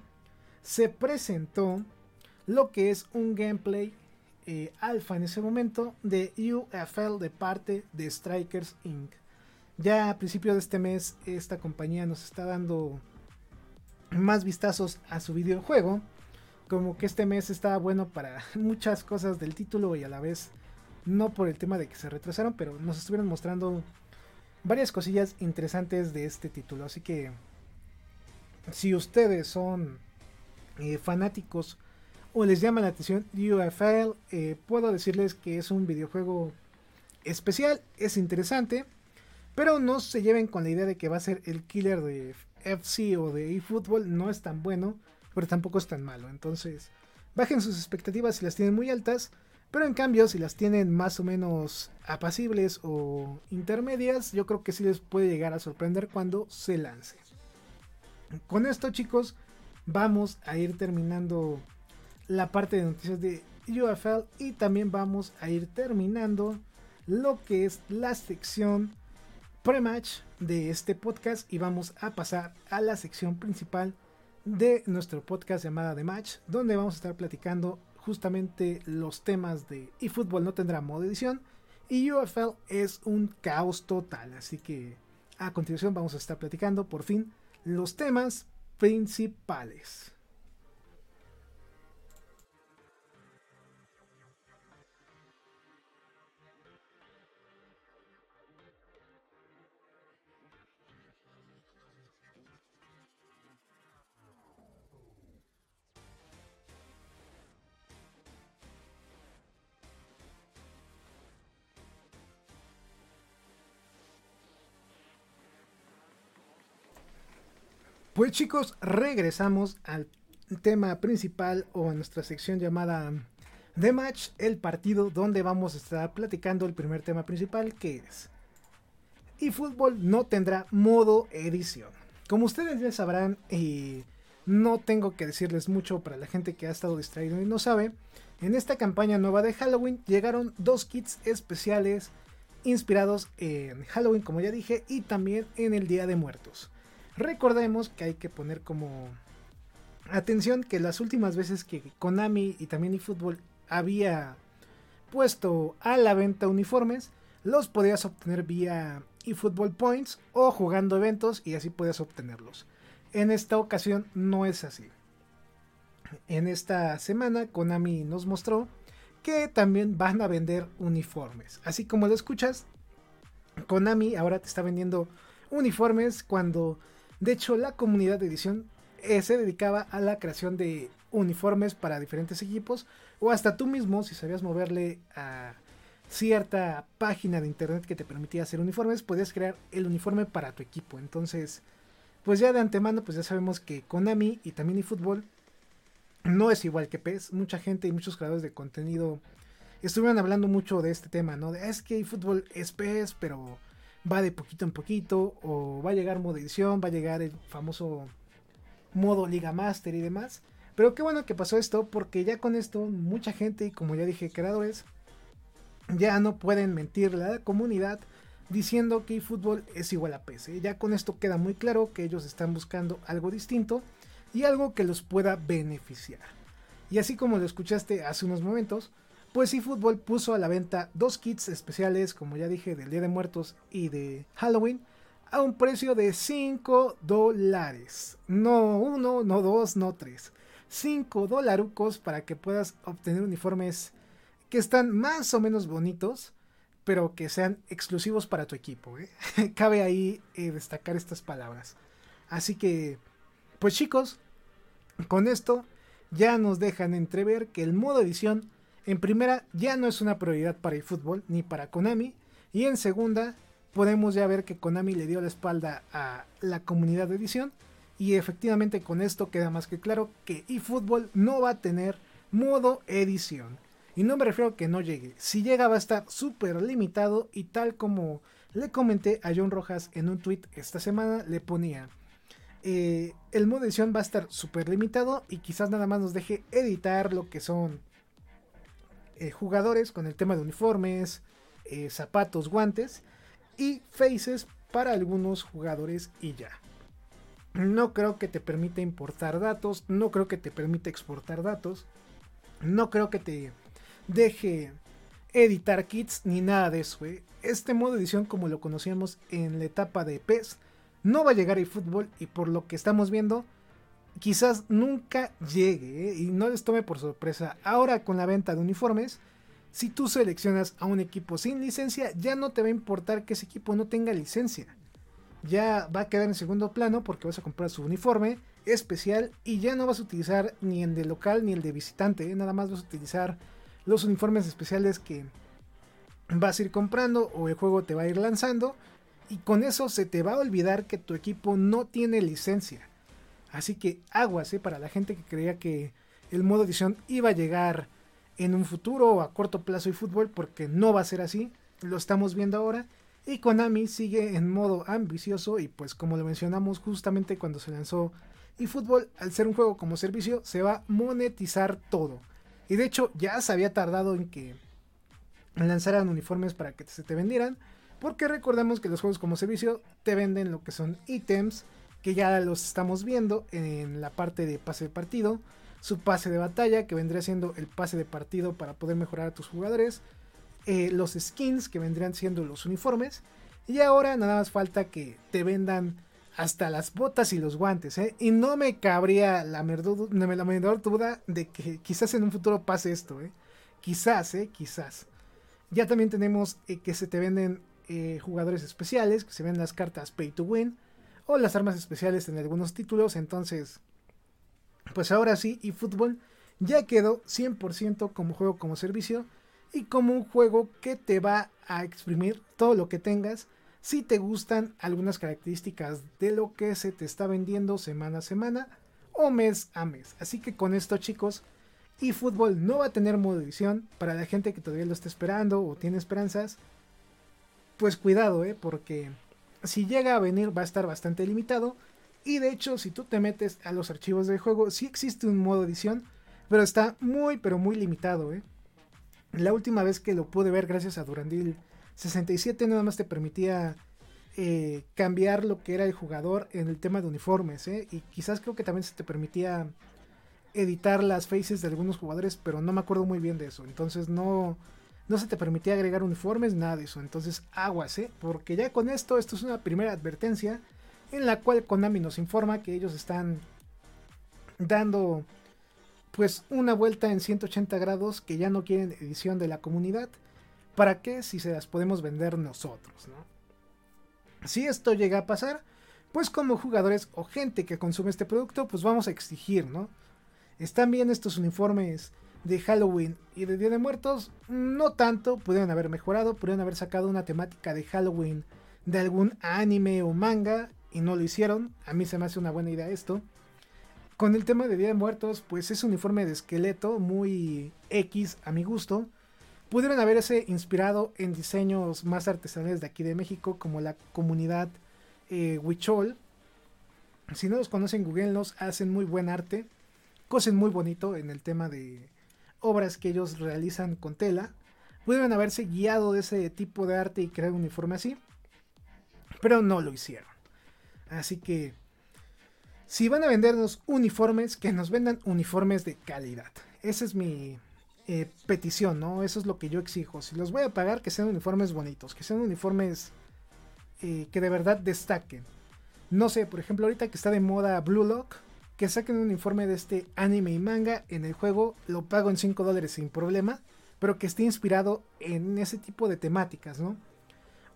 S1: se presentó lo que es un gameplay eh, alfa en ese momento de UFL de parte de Strikers Inc. Ya a principio de este mes esta compañía nos está dando más vistazos a su videojuego como que este mes estaba bueno para muchas cosas del título y a la vez no por el tema de que se retrasaron, pero nos estuvieron mostrando varias cosillas interesantes de este título. Así que si ustedes son eh, fanáticos o les llama la atención UFL, eh, puedo decirles que es un videojuego especial, es interesante, pero no se lleven con la idea de que va a ser el killer de FC o de eFootball, no es tan bueno pero tampoco es tan malo. Entonces, bajen sus expectativas si las tienen muy altas, pero en cambio, si las tienen más o menos apacibles o intermedias, yo creo que sí les puede llegar a sorprender cuando se lance. Con esto, chicos, vamos a ir terminando la parte de noticias de UFL y también vamos a ir terminando lo que es la sección pre-match de este podcast y vamos a pasar a la sección principal de nuestro podcast llamada The Match, donde vamos a estar platicando justamente los temas de eFootball no tendrá modo edición y UFL es un caos total. Así que a continuación vamos a estar platicando por fin los temas principales. Pues chicos, regresamos al tema principal o a nuestra sección llamada The Match, el partido donde vamos a estar platicando el primer tema principal que es y fútbol no tendrá modo edición. Como ustedes ya sabrán y no tengo que decirles mucho para la gente que ha estado distraído y no sabe, en esta campaña nueva de Halloween llegaron dos kits especiales inspirados en Halloween como ya dije y también en el Día de Muertos. Recordemos que hay que poner como atención que las últimas veces que Konami y también eFootball había puesto a la venta uniformes, los podías obtener vía eFootball Points o jugando eventos y así podías obtenerlos. En esta ocasión no es así. En esta semana Konami nos mostró que también van a vender uniformes. Así como lo escuchas, Konami ahora te está vendiendo uniformes cuando de hecho, la comunidad de edición eh, se dedicaba a la creación de uniformes para diferentes equipos o hasta tú mismo, si sabías moverle a cierta página de internet que te permitía hacer uniformes, podías crear el uniforme para tu equipo. Entonces, pues ya de antemano, pues ya sabemos que Konami y también eFootball no es igual que PES. Mucha gente y muchos creadores de contenido estuvieron hablando mucho de este tema, ¿no? De, es que eFootball es PES, pero va de poquito en poquito, o va a llegar modo edición, va a llegar el famoso modo Liga Master y demás. Pero qué bueno que pasó esto, porque ya con esto mucha gente, y como ya dije, creadores, ya no pueden mentir la comunidad diciendo que fútbol es igual a PC. Ya con esto queda muy claro que ellos están buscando algo distinto y algo que los pueda beneficiar. Y así como lo escuchaste hace unos momentos, pues eFootball puso a la venta dos kits especiales, como ya dije, del Día de Muertos y de Halloween, a un precio de 5 dólares. No uno, no dos, no tres. 5 dolarucos para que puedas obtener uniformes que están más o menos bonitos, pero que sean exclusivos para tu equipo. ¿eh? Cabe ahí eh, destacar estas palabras. Así que, pues chicos, con esto ya nos dejan entrever que el modo edición en primera, ya no es una prioridad para el fútbol ni para Konami. Y en segunda, podemos ya ver que Konami le dio la espalda a la comunidad de edición. Y efectivamente con esto queda más que claro que eFootball no va a tener modo edición. Y no me refiero a que no llegue. Si llega va a estar súper limitado y tal como le comenté a John Rojas en un tweet esta semana, le ponía... Eh, el modo edición va a estar súper limitado y quizás nada más nos deje editar lo que son eh, jugadores con el tema de uniformes, eh, zapatos, guantes y faces para algunos jugadores y ya. No creo que te permita importar datos, no creo que te permita exportar datos, no creo que te deje editar kits ni nada de eso. ¿eh? Este modo de edición como lo conocíamos en la etapa de PES no va a llegar a fútbol y por lo que estamos viendo quizás nunca llegue ¿eh? y no les tome por sorpresa. Ahora con la venta de uniformes, si tú seleccionas a un equipo sin licencia, ya no te va a importar que ese equipo no tenga licencia. Ya va a quedar en segundo plano porque vas a comprar su uniforme especial y ya no vas a utilizar ni el de local ni el de visitante. ¿eh? Nada más vas a utilizar los uniformes especiales que vas a ir comprando o el juego te va a ir lanzando. Y con eso se te va a olvidar que tu equipo no tiene licencia. Así que aguas, ¿eh? para la gente que creía que el modo edición iba a llegar en un futuro o a corto plazo y fútbol, porque no va a ser así, lo estamos viendo ahora. Y Konami sigue en modo ambicioso y pues como lo mencionamos justamente cuando se lanzó eFootball, al ser un juego como servicio, se va a monetizar todo. Y de hecho ya se había tardado en que lanzaran uniformes para que se te vendieran, porque recordemos que los juegos como servicio te venden lo que son ítems, que ya los estamos viendo en la parte de pase de partido, su pase de batalla, que vendría siendo el pase de partido para poder mejorar a tus jugadores, eh, los skins, que vendrían siendo los uniformes, y ahora nada más falta que te vendan hasta las botas y los guantes, ¿eh? Y no me cabría la, la menor duda de que quizás en un futuro pase esto, ¿eh? Quizás, ¿eh? Quizás. Ya también tenemos que se te venden jugadores especiales, que se ven las cartas Pay to Win o las armas especiales en algunos títulos. Entonces, pues ahora sí, fútbol ya quedó 100% como juego como servicio y como un juego que te va a exprimir todo lo que tengas si te gustan algunas características de lo que se te está vendiendo semana a semana o mes a mes. Así que con esto chicos, eFootball no va a tener modo edición para la gente que todavía lo está esperando o tiene esperanzas pues cuidado, ¿eh? porque si llega a venir va a estar bastante limitado. Y de hecho, si tú te metes a los archivos del juego, sí existe un modo edición, pero está muy, pero muy limitado. ¿eh? La última vez que lo pude ver, gracias a Durandil 67, nada más te permitía eh, cambiar lo que era el jugador en el tema de uniformes. ¿eh? Y quizás creo que también se te permitía editar las faces de algunos jugadores, pero no me acuerdo muy bien de eso. Entonces no no se te permitía agregar uniformes, nada de eso. Entonces aguas, ¿eh? Porque ya con esto, esto es una primera advertencia en la cual Konami nos informa que ellos están dando pues una vuelta en 180 grados que ya no quieren edición de la comunidad. ¿Para qué? Si se las podemos vender nosotros, ¿no? Si esto llega a pasar, pues como jugadores o gente que consume este producto, pues vamos a exigir, ¿no? Están bien estos uniformes de Halloween y de Día de Muertos, no tanto, pudieron haber mejorado, pudieron haber sacado una temática de Halloween de algún anime o manga y no lo hicieron. A mí se me hace una buena idea esto. Con el tema de Día de Muertos, pues es un uniforme de esqueleto muy X a mi gusto. Pudieron haberse inspirado en diseños más artesanales de aquí de México, como la comunidad eh, Huichol. Si no los conocen, googleenlos, hacen muy buen arte. Cosen muy bonito en el tema de, obras que ellos realizan con tela, pudieron haberse guiado de ese tipo de arte y crear un uniforme así, pero no lo hicieron. Así que, si van a vendernos uniformes, que nos vendan uniformes de calidad. Esa es mi eh, petición, ¿no? Eso es lo que yo exijo. Si los voy a pagar, que sean uniformes bonitos, que sean uniformes eh, que de verdad destaquen. No sé, por ejemplo, ahorita que está de moda Blue Lock, que saquen un informe de este anime y manga en el juego, lo pago en 5 dólares sin problema, pero que esté inspirado en ese tipo de temáticas, ¿no?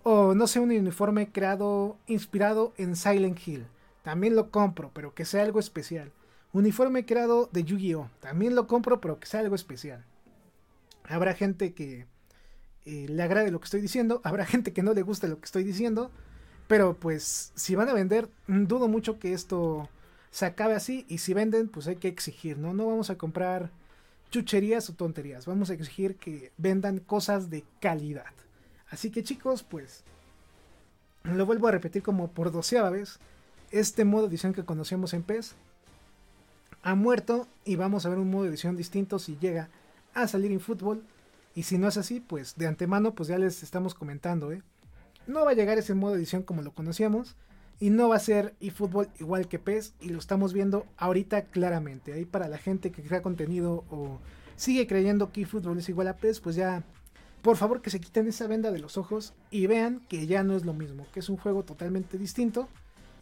S1: O no sé, un uniforme creado, inspirado en Silent Hill, también lo compro, pero que sea algo especial. Uniforme creado de Yu-Gi-Oh, también lo compro, pero que sea algo especial. Habrá gente que eh, le agrade lo que estoy diciendo, habrá gente que no le guste lo que estoy diciendo, pero pues si van a vender, dudo mucho que esto se acabe así y si venden pues hay que exigir, ¿no? No vamos a comprar chucherías o tonterías, vamos a exigir que vendan cosas de calidad. Así que chicos, pues lo vuelvo a repetir como por doceava vez, este modo de edición que conocemos en PES ha muerto y vamos a ver un modo de edición distinto si llega a salir en fútbol y si no es así, pues de antemano pues ya les estamos comentando, ¿eh? No va a llegar ese modo de edición como lo conocíamos y no va a ser eFootball igual que PES y lo estamos viendo ahorita claramente. Ahí para la gente que crea contenido o sigue creyendo que eFootball es igual a PES, pues ya por favor que se quiten esa venda de los ojos y vean que ya no es lo mismo, que es un juego totalmente distinto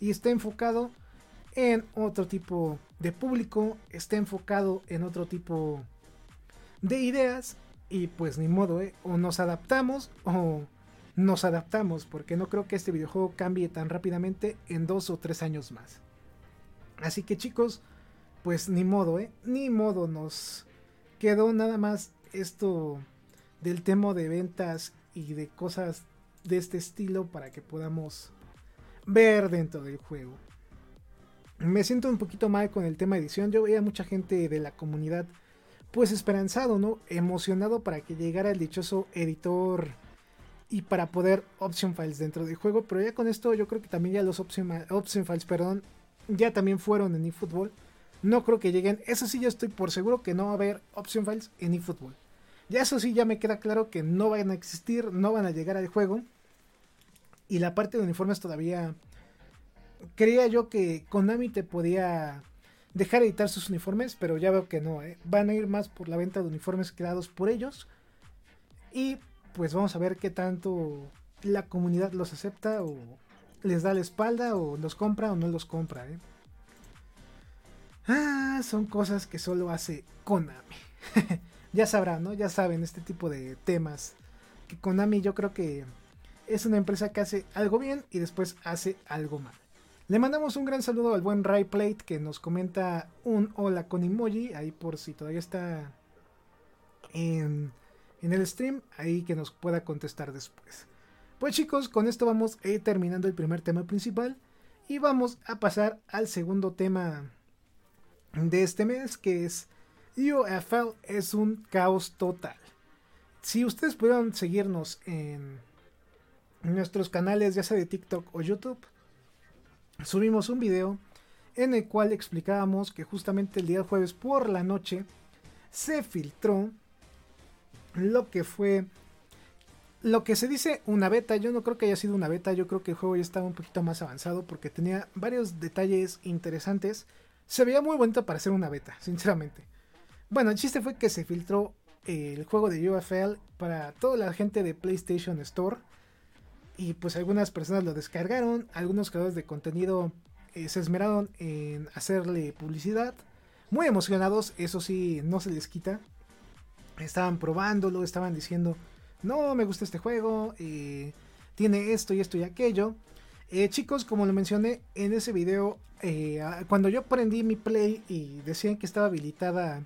S1: y está enfocado en otro tipo de público, está enfocado en otro tipo de ideas y pues ni modo, ¿eh? o nos adaptamos o nos adaptamos, porque no creo que este videojuego cambie tan rápidamente en dos o tres años más. Así que chicos, pues ni modo, ¿eh? Ni modo, nos quedó nada más esto del tema de ventas y de cosas de este estilo para que podamos ver dentro del juego. Me siento un poquito mal con el tema edición. Yo veía mucha gente de la comunidad pues esperanzado, ¿no? Emocionado para que llegara el dichoso editor y para poder option files dentro del juego. Pero ya con esto yo creo que también ya los option, files, perdón, ya también fueron en eFootball. No creo que lleguen. Eso sí, ya estoy por seguro que no va a haber option files en eFootball. Ya eso sí, ya me queda claro que no van a existir, no van a llegar al juego. Y la parte de uniformes todavía creía yo que Konami te podía dejar editar sus uniformes, pero ya veo que no, ¿eh? van a ir más por la venta de uniformes creados por ellos. Y pues vamos a ver qué tanto la comunidad los acepta o les da la espalda o los compra o no los compra. ¿eh? Ah, son cosas que solo hace Konami. ya sabrán, ¿no? Ya saben este tipo de temas. Que Konami yo creo que es una empresa que hace algo bien y después hace algo mal. Le mandamos un gran saludo al buen Ray Plate que nos comenta un hola con emoji. Ahí por si todavía está en, en el stream. Ahí que nos pueda contestar después. Pues chicos, con esto vamos a ir terminando el primer tema principal. Y vamos a pasar al segundo tema de este mes, que es UFL es un caos total. Si ustedes pudieron seguirnos en nuestros canales, ya sea de TikTok o YouTube, subimos un video en el cual explicábamos que justamente el día jueves por la noche se filtró lo que fue lo que se dice una beta, yo no creo que haya sido una beta, yo creo que el juego ya estaba un poquito más avanzado porque tenía varios detalles interesantes se veía muy bonito para ser una beta, sinceramente. Bueno, el chiste fue que se filtró eh, el juego de UFL para toda la gente de PlayStation Store. Y pues algunas personas lo descargaron, algunos creadores de contenido eh, se esmeraron en hacerle publicidad. Muy emocionados, eso sí, no se les quita. Estaban probándolo, estaban diciendo, no, me gusta este juego, eh, tiene esto y esto y aquello. chicos, como lo mencioné en ese video, eh, cuando yo prendí mi Play y decían que estaba habilitada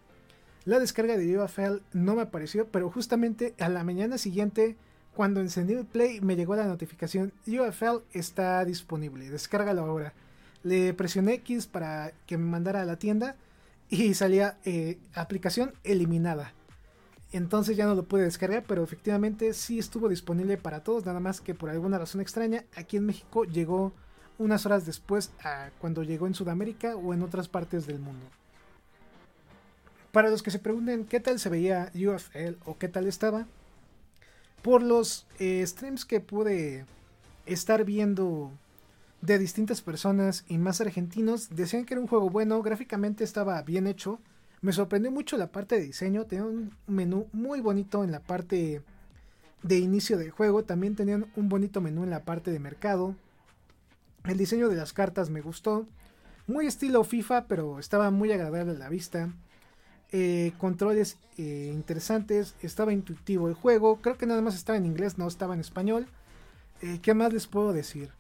S1: la descarga de UFL, no me apareció, pero justamente a la mañana siguiente, cuando encendí el Play, me llegó la notificación, UFL está disponible, descárgalo ahora. Le presioné X para que me mandara a la tienda y salía eh, aplicación eliminada. Entonces ya no lo pude descargar, pero efectivamente sí estuvo disponible para todos, nada más que por alguna razón extraña, aquí en México llegó unas horas después a cuando llegó en Sudamérica o en otras partes del mundo. Para los que se pregunten qué tal se veía UFL o qué tal estaba, por los eh, streams que pude estar viendo de distintas personas y más argentinos, decían que era un juego bueno, gráficamente estaba bien hecho. Me sorprendió mucho la parte de diseño, tenía un menú muy bonito en la parte de inicio del juego, también tenían un bonito menú en la parte de mercado, el diseño de las cartas me gustó. Muy estilo FIFA, pero estaba muy agradable a la vista. Eh, controles eh, interesantes. Estaba intuitivo el juego. Creo que nada más estaba en inglés, no estaba en español. Eh, ¿Qué más les puedo decir?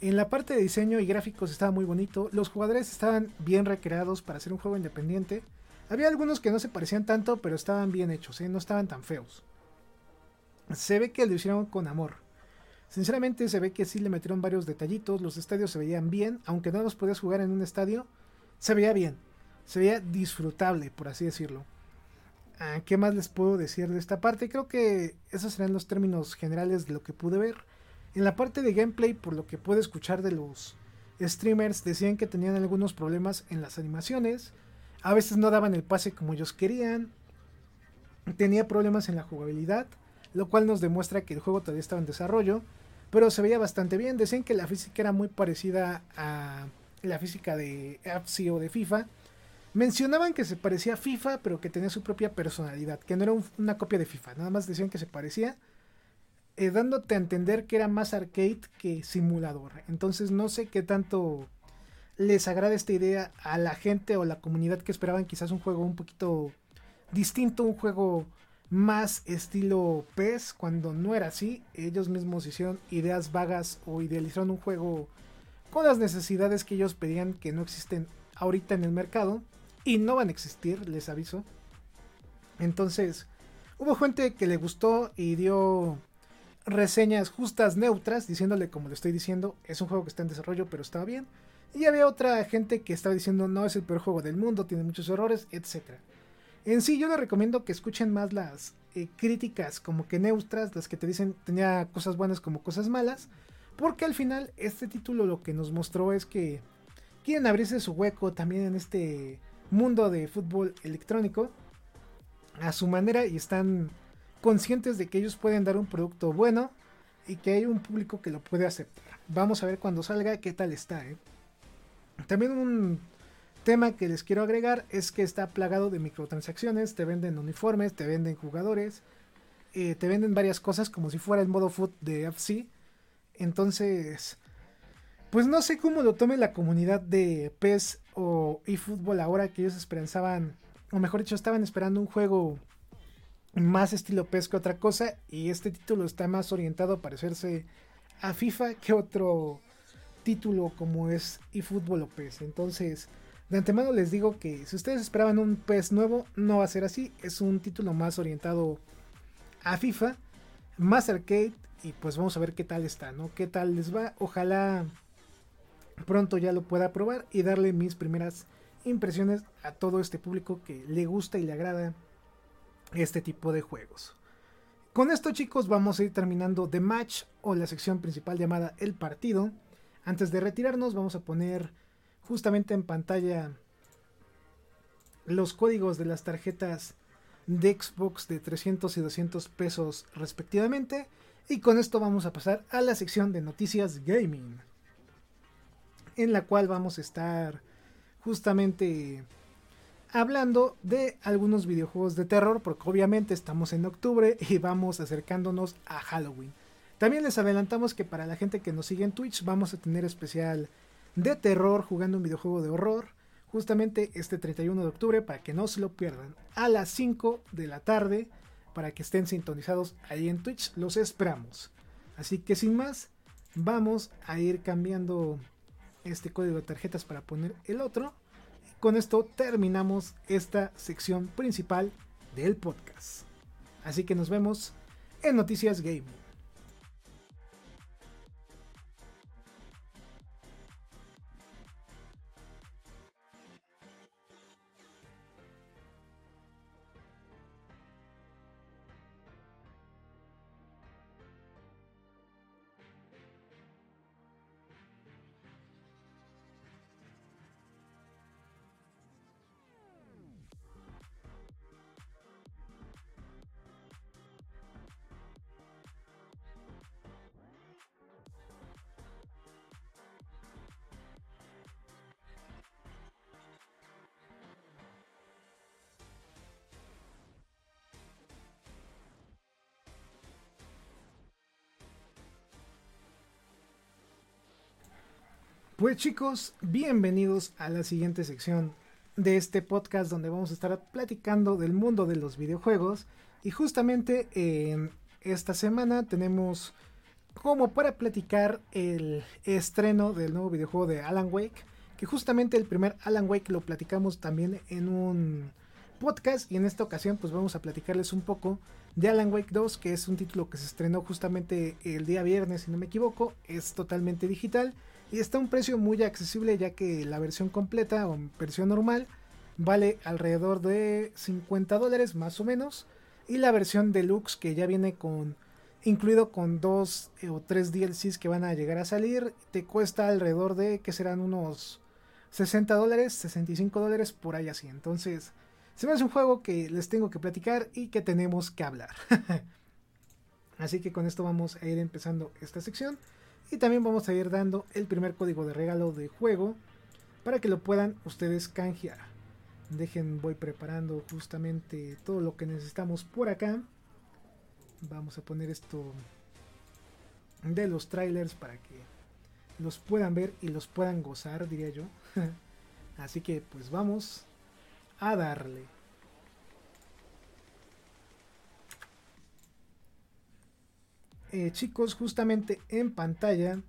S1: En la parte de diseño y gráficos estaba muy bonito. Los jugadores estaban bien recreados para hacer un juego independiente. Había algunos que no se parecían tanto, pero estaban bien hechos, no estaban tan feos. Se ve que lo hicieron con amor. Sinceramente se ve que sí le metieron varios detallitos, los estadios se veían bien, aunque no los podías jugar en un estadio, se veía bien, se veía disfrutable, por así decirlo. Ah, ¿Qué más les puedo decir de esta parte? Creo que esos serán los términos generales de lo que pude ver. En la parte de gameplay, por lo que pude escuchar de los streamers, decían que tenían algunos problemas en las animaciones. A veces no daban el pase como ellos querían. Tenía problemas en la jugabilidad, lo cual nos demuestra que el juego todavía estaba en desarrollo pero se veía bastante bien. Decían que la física era muy parecida a la física de AFC o de FIFA. Mencionaban que se parecía a FIFA, pero que tenía su propia personalidad, que no era una copia de FIFA, nada más decían que se parecía, eh, dándote a entender que era más arcade que simulador. Entonces no sé qué tanto les agrada esta idea a la gente o la comunidad que esperaban quizás un juego un poquito distinto, un juego más estilo PES cuando no era así. Ellos mismos hicieron ideas vagas o idealizaron un juego con las necesidades que ellos pedían que no existen ahorita en el mercado y no van a existir, les aviso. Entonces, hubo gente que le gustó y dio reseñas justas, neutras, diciéndole como le estoy diciendo, es un juego que está en desarrollo, pero estaba bien. Y había otra gente que estaba diciendo, no es el peor juego del mundo, tiene muchos errores, etcétera. En sí, yo les recomiendo que escuchen más las eh, críticas como que neutras, las que te dicen tenía cosas buenas como cosas malas, porque al final este título lo que nos mostró es que quieren abrirse su hueco también en este mundo de fútbol electrónico a su manera y están conscientes de que ellos pueden dar un producto bueno y que hay un público que lo puede aceptar. Vamos a ver cuando salga qué tal está. ¿eh? También un tema que les quiero agregar es que está plagado de microtransacciones, te venden uniformes, te venden jugadores, eh, te venden varias cosas como si fuera el modo foot de FC. Entonces, pues no sé cómo lo tome la comunidad de PES o eFootball ahora que ellos esperanzaban, o mejor dicho, estaban esperando un juego más estilo PES que otra cosa y este título está más orientado a parecerse a FIFA que otro título como es eFootball o PES. Entonces, de antemano les digo que si ustedes esperaban un PES nuevo, no va a ser así. Es un título más orientado a FIFA, más arcade y pues vamos a ver qué tal está, ¿no? ¿Qué tal les va? Ojalá pronto ya lo pueda probar y darle mis primeras impresiones a todo este público que le gusta y le agrada este tipo de juegos. Con esto chicos vamos a ir terminando The Match o la sección principal llamada El Partido. Antes de retirarnos vamos a poner justamente en pantalla los códigos de las tarjetas de Xbox de 300 y 200 pesos respectivamente. Y con esto vamos a pasar a la sección de noticias gaming. En la cual vamos a estar justamente hablando de algunos videojuegos de terror, porque obviamente estamos en octubre y vamos acercándonos a Halloween. También les adelantamos que para la gente que nos sigue en Twitch vamos a tener especial de terror jugando un videojuego de horror, justamente este 31 de octubre, para que no se lo pierdan, a las 5 de la tarde, para que estén sintonizados ahí en Twitch, los esperamos. Así que sin más, vamos a ir cambiando este código de tarjetas para poner el otro con esto terminamos esta sección principal del podcast. Así que nos vemos en Noticias Gaming. Pues chicos, bienvenidos a la siguiente sección de este podcast donde vamos a estar platicando del mundo de los videojuegos. Y justamente en esta semana tenemos como para platicar el estreno del nuevo videojuego de Alan Wake, que justamente el primer Alan Wake lo platicamos también en un podcast. Y en esta ocasión pues vamos a platicarles un poco de Alan Wake 2, que es un título que se estrenó justamente el día viernes si no me equivoco, es totalmente digital y está a un precio muy accesible ya que la versión completa o versión normal vale alrededor de 50 dólares más o menos y la versión deluxe que ya viene con incluido con dos eh, o tres DLCs que van a llegar a salir te cuesta alrededor de que serán unos 60 dólares 65 dólares por ahí así. Entonces se me hace un juego que les tengo que platicar y que tenemos que hablar. Así que con esto vamos a ir empezando esta sección y también vamos a ir dando el primer código de regalo de juego para que lo puedan ustedes canjear. Dejen, voy preparando justamente todo lo que necesitamos por acá. Vamos a poner esto de los trailers para que los puedan ver y los puedan gozar, diría yo. Así que pues vamos a darle. Eh, chicos, justamente en pantalla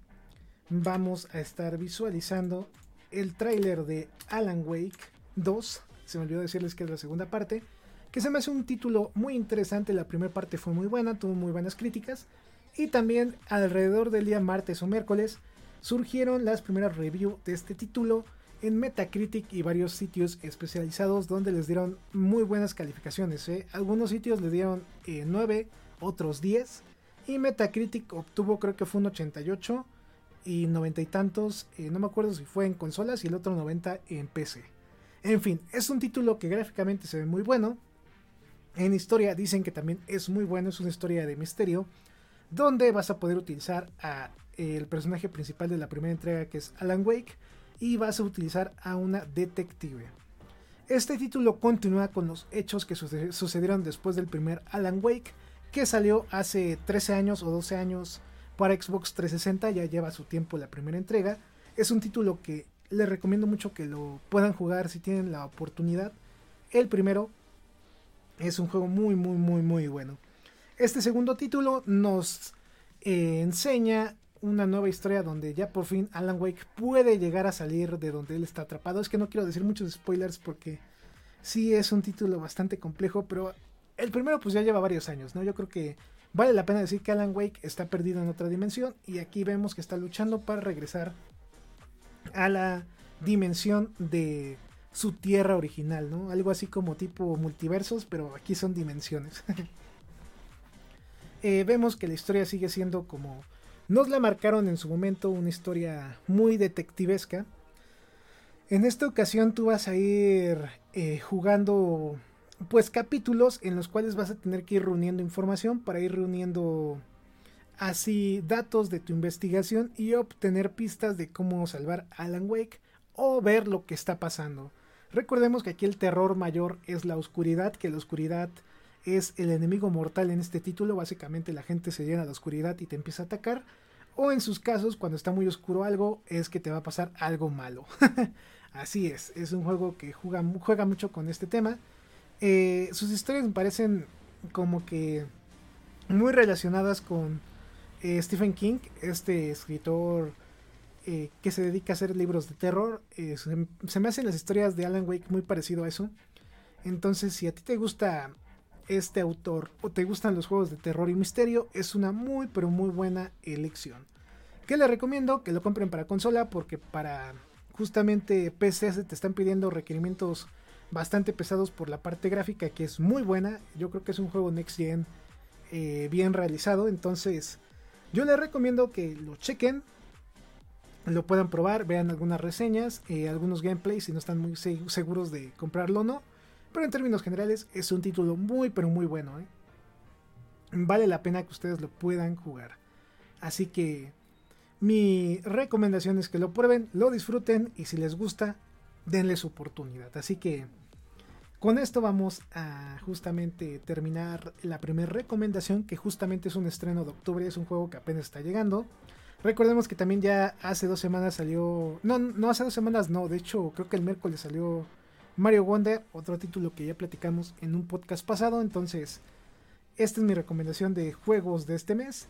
S1: vamos a estar visualizando el tráiler de Alan Wake 2. Se me olvidó decirles que es la segunda parte. Que se me hace un título muy interesante. La primera parte fue muy buena, tuvo muy buenas críticas. Y también alrededor del día martes o miércoles surgieron las primeras reviews de este título en Metacritic y varios sitios especializados donde les dieron muy buenas calificaciones. ¿eh? Algunos sitios le dieron 9, eh, otros 10 y Metacritic obtuvo creo que fue un 88 y 90 y tantos, eh, no me acuerdo si fue en consolas y el otro 90 en PC. En fin, es un título que gráficamente se ve muy bueno. En historia dicen que también es muy bueno, es una historia de misterio, donde vas a poder utilizar a el personaje principal de la primera entrega que es Alan Wake y vas a utilizar a una detective. Este título continúa con los hechos que sucedieron después del primer Alan Wake que salió hace 13 años o 12 años para Xbox 360, ya lleva su tiempo la primera entrega. Es un título que les recomiendo mucho que lo puedan jugar si tienen la oportunidad. El primero es un juego muy, muy, muy, muy bueno. Este segundo título nos eh, enseña una nueva historia donde ya por fin Alan Wake puede llegar a salir de donde él está atrapado. Es que no quiero decir muchos spoilers porque sí es un título bastante complejo, pero el primero pues ya lleva varios años, ¿no? Yo creo que vale la pena decir que Alan Wake está perdido en otra dimensión y aquí vemos que está luchando para regresar a la dimensión de su tierra original, ¿no? Algo así como tipo multiversos, pero aquí son dimensiones. Eh, vemos que la historia sigue siendo como nos la marcaron en su momento una historia muy detectivesca. En esta ocasión tú vas a ir eh, jugando pues capítulos en los cuales vas a tener que ir reuniendo información para ir reuniendo así datos de tu investigación y obtener pistas de cómo salvar Alan Wake o ver lo que está pasando. Recordemos que aquí el terror mayor es la oscuridad, que la oscuridad es el enemigo mortal en este título. Básicamente la gente se llena de oscuridad y te empieza a atacar. O en sus casos, cuando está muy oscuro algo, es que te va a pasar algo malo. Así es, es un juego que juega, juega mucho con este tema. Eh, sus historias me parecen como que muy relacionadas con eh, Stephen King, este escritor eh, que se dedica a hacer libros de terror. se, me hacen las historias de Alan Wake muy parecido a eso. Entonces, si a ti te gusta este autor o te gustan los juegos de terror y misterio, es una muy pero muy buena elección. Que le recomiendo que lo compren para consola porque para justamente PC te están pidiendo requerimientos bastante pesados por la parte gráfica que es muy buena. Yo creo que es un juego Next Gen eh, bien realizado. Entonces yo les recomiendo que lo chequen. Lo puedan probar, vean algunas reseñas, eh, algunos gameplays si no están muy seguros de comprarlo o no. Pero en términos generales es un título muy pero muy bueno. ¿eh? Vale la pena que ustedes lo puedan jugar. Así que mi recomendación es que lo prueben, lo disfruten y si les gusta, denle su oportunidad. Así que con esto vamos a justamente terminar la primera recomendación, que justamente es un estreno de octubre, es un juego que apenas está llegando. Recordemos que también ya hace dos semanas salió, no, no hace dos semanas, no, de hecho creo que el miércoles salió Mario Wonder, otro título que ya platicamos en un podcast pasado, entonces esta es mi recomendación de juegos de este mes.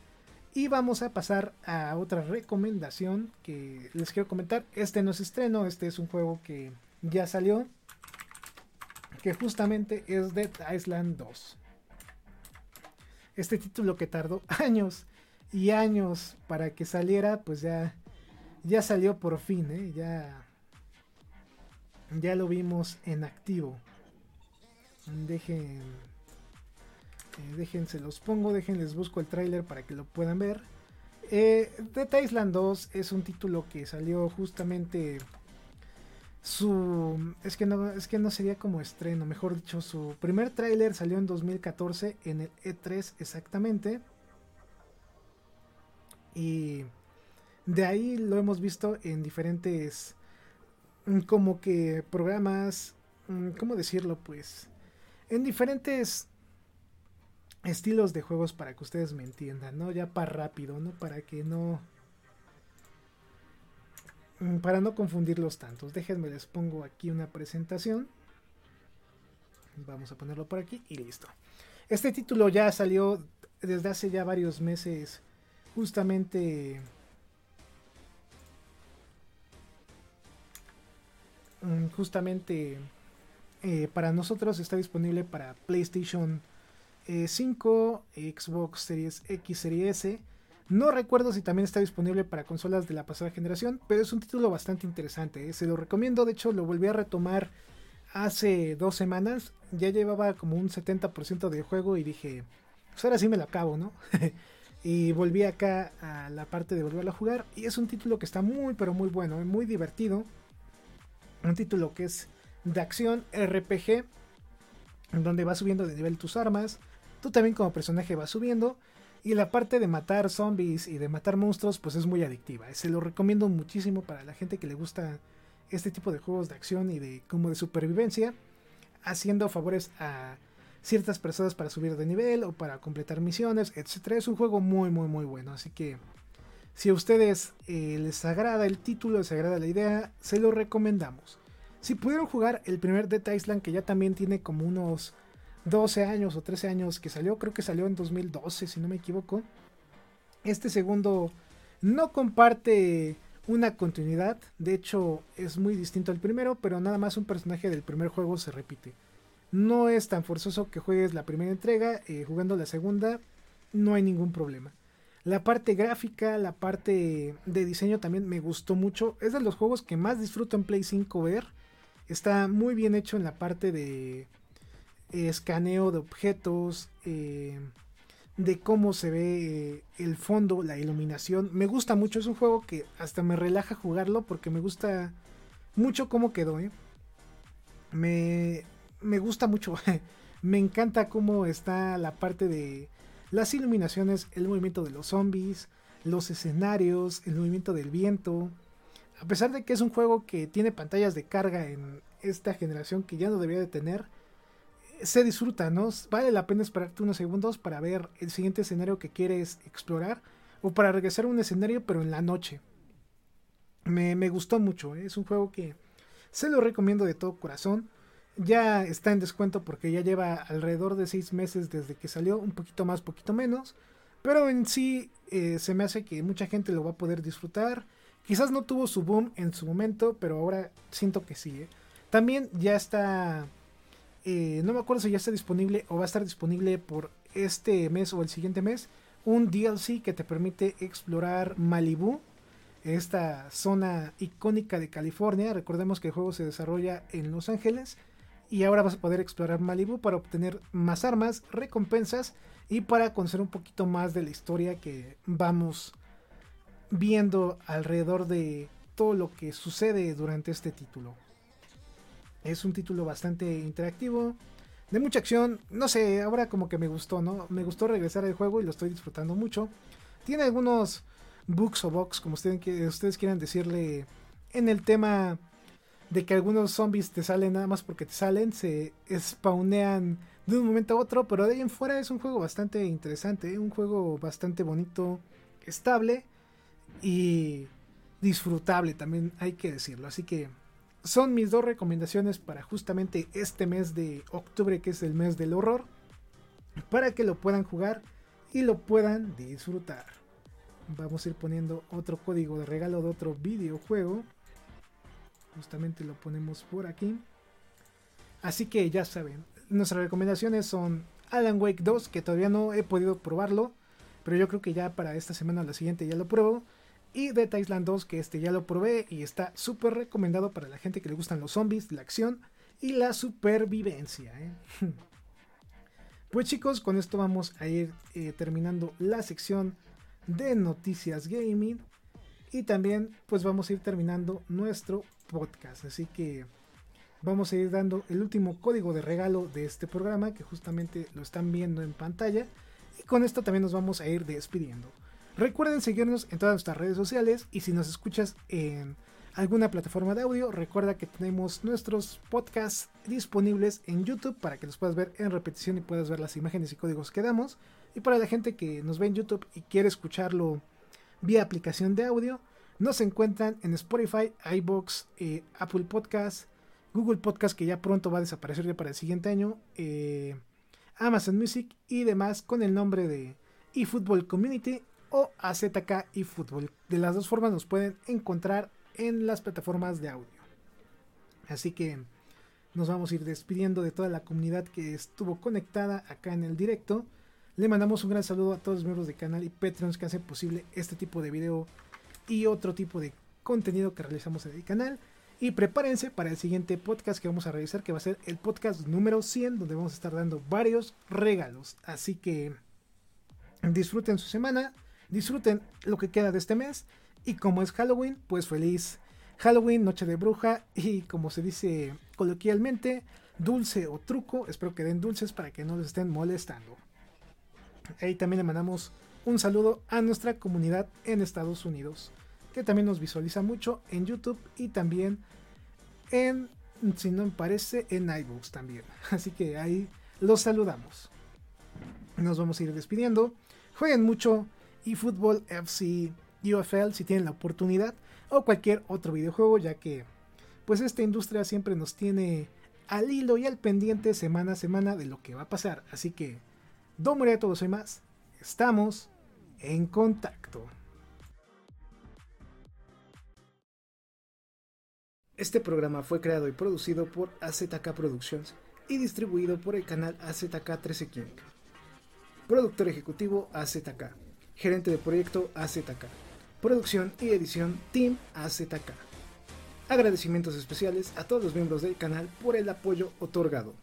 S1: Y vamos a pasar a otra recomendación que les quiero comentar. Este no es estreno, este es un juego que ya salió. Que justamente es Dead Island 2. Este título que tardó años y años para que saliera, pues ya, ya salió por fin, ¿eh? ya, ya lo vimos en activo. Dejen eh, déjense los pongo, déjenles busco el tráiler para que lo puedan ver. Eh, Dead Island 2 es un título que salió justamente su es que no es que no sería como estreno, mejor dicho, su primer tráiler salió en 2014 en el E3 exactamente. Y de ahí lo hemos visto en diferentes mm, como que programas, mm, ¿cómo decirlo? Pues en diferentes estilos de juegos para que ustedes me entiendan, ¿no? Ya para rápido, ¿no? Para que no... Mm, para no confundirlos tantos. Déjenme les pongo aquí una presentación. Vamos a ponerlo por aquí y listo. Este título ya salió desde hace ya varios meses. Justamente... Mm, justamente eh, para nosotros está disponible para PlayStation 5, eh, Xbox Series X, Series S. No recuerdo si también está disponible para consolas de la pasada generación, pero es un título bastante interesante. ¿eh? Se lo recomiendo, de hecho lo volví a retomar hace dos semanas. Ya llevaba como un 70% del juego y dije, pues ahora sí me lo acabo, ¿no? y volví acá a la parte de volverlo a jugar. Y es un título que está muy, pero muy bueno, ¿eh? muy divertido. Un título que es de acción RPG, en donde va subiendo de nivel tus armas, Tú también como personaje vas subiendo Y la parte de matar zombies y de matar monstruos, pues es muy adictiva. Se lo recomiendo muchísimo para la gente que le gusta este tipo de juegos de acción y de como de supervivencia, haciendo favores a ciertas personas para subir de nivel o para completar misiones, etc. Es un juego muy, muy, muy bueno. Así que si a ustedes eh, les agrada el título, les agrada la idea, se lo recomendamos. Si pudieron jugar el primer Dead Island, que ya también tiene como unos 12 años o 13 años que salió, creo que salió en 2012 si no me equivoco. Este segundo no comparte una continuidad, de hecho es muy distinto al primero, pero nada más un personaje del primer juego se repite. No es tan forzoso que juegues la primera entrega, eh, jugando la segunda no hay ningún problema. La parte gráfica, la parte de diseño también me gustó mucho. Es de los juegos que más disfruto en Play 5 ver. Está muy bien hecho en la parte de escaneo de objetos, eh, de cómo se ve eh, el fondo, la iluminación. Me gusta mucho, es un juego que hasta me relaja jugarlo porque me gusta mucho cómo quedó. ¿eh? Me, me gusta mucho, me encanta cómo está la parte de las iluminaciones, el movimiento de los zombies, los escenarios, el movimiento del viento. A pesar de que es un juego que tiene pantallas de carga en esta generación que ya no debería de tener, se disfruta, ¿no? Vale la pena esperarte unos segundos para ver el siguiente escenario que quieres explorar o para regresar a un escenario pero en la noche. Me, gustó mucho, ¿eh? es un juego que se lo recomiendo de todo corazón. Ya está en descuento porque ya lleva alrededor de 6 meses desde que salió, un poquito más, poquito menos. Pero en sí eh, se me hace que mucha gente lo va a poder disfrutar. Quizás no tuvo su boom en su momento, pero ahora siento que sí. ¿eh? También ya está eh, no me acuerdo si ya está disponible o va a estar disponible por este mes o el siguiente mes, un DLC que te permite explorar Malibu, esta zona icónica de California. Recordemos que el juego se desarrolla en Los Ángeles y ahora vas a poder explorar Malibu para obtener más armas, recompensas y para conocer un poquito más de la historia que vamos viendo alrededor de todo lo que sucede durante este título. Es un título bastante interactivo, de mucha acción. No sé, ahora como que me gustó, ¿no? Me gustó regresar al juego y lo estoy disfrutando mucho. Tiene algunos bugs o box, como ustedes, ustedes quieran decirle, en el tema de que algunos zombies te salen nada más porque te salen, se spawnean de un momento a otro, pero de ahí en fuera es un juego bastante interesante, un juego bastante bonito, estable y disfrutable también hay que decirlo. Así que son mis dos recomendaciones para justamente este mes de octubre, que es el mes del horror, para que lo puedan jugar y lo puedan disfrutar. Vamos a ir poniendo otro código de regalo de otro videojuego. Justamente lo ponemos por aquí. Así que ya saben, nuestras recomendaciones son Alan Wake 2, que todavía no he podido probarlo, pero yo creo que ya para esta semana o la siguiente ya lo pruebo. Y Dead Island 2, que este ya lo probé y está súper recomendado para la gente que le gustan los zombies, la acción y la supervivencia. ¿eh? Pues chicos, con esto vamos a ir eh, terminando la sección de noticias gaming. Y también pues vamos a ir terminando nuestro podcast. Así que vamos a ir dando el último código de regalo de este programa que justamente lo están viendo en pantalla. Y con esto también nos vamos a ir despidiendo. Recuerden seguirnos en todas nuestras redes sociales y si nos escuchas en alguna plataforma de audio, recuerda que tenemos nuestros podcasts disponibles en YouTube para que los puedas ver en repetición y puedas ver las imágenes y códigos que damos. Y para la gente que nos ve en YouTube y quiere escucharlo vía aplicación de audio, nos encuentran en Spotify, iBox, eh, Apple Podcasts, Google Podcast que ya pronto va a desaparecer ya para el siguiente año, eh, Amazon Music y demás con el nombre de eFootball Community o AZK y Fútbol. De las dos formas nos pueden encontrar en las plataformas de audio. Así que nos vamos a ir despidiendo de toda la comunidad que estuvo conectada acá en el directo. Le mandamos un gran saludo a todos los miembros del canal y Patreons que hacen posible este tipo de video y otro tipo de contenido que realizamos en el canal. Y prepárense para el siguiente podcast que vamos a realizar, que va a ser el podcast número 100, donde vamos a estar dando varios regalos. Así que disfruten su semana Disfruten lo que queda de este mes. Y como es Halloween, pues feliz Halloween, Noche de Bruja. Y como se dice coloquialmente, dulce o truco. Espero que den dulces para que no les estén molestando. Ahí también le mandamos un saludo a nuestra comunidad en Estados Unidos, que también nos visualiza mucho en YouTube y también en, si no me parece, en iBooks también. Así que ahí los saludamos. Nos vamos a ir despidiendo. Jueguen mucho y fútbol FC UFL si tienen la oportunidad o cualquier otro videojuego ya que pues esta industria siempre nos tiene al hilo y al pendiente semana a semana de lo que va a pasar. Así que, Don a todos y más, estamos en contacto. Este programa fue creado y producido por AZK Productions y distribuido por el canal AZK 13 King. Productor ejecutivo AZK. Gerente de proyecto AZK. Producción y edición Team AZK. Agradecimientos especiales a todos los miembros del canal por el apoyo otorgado.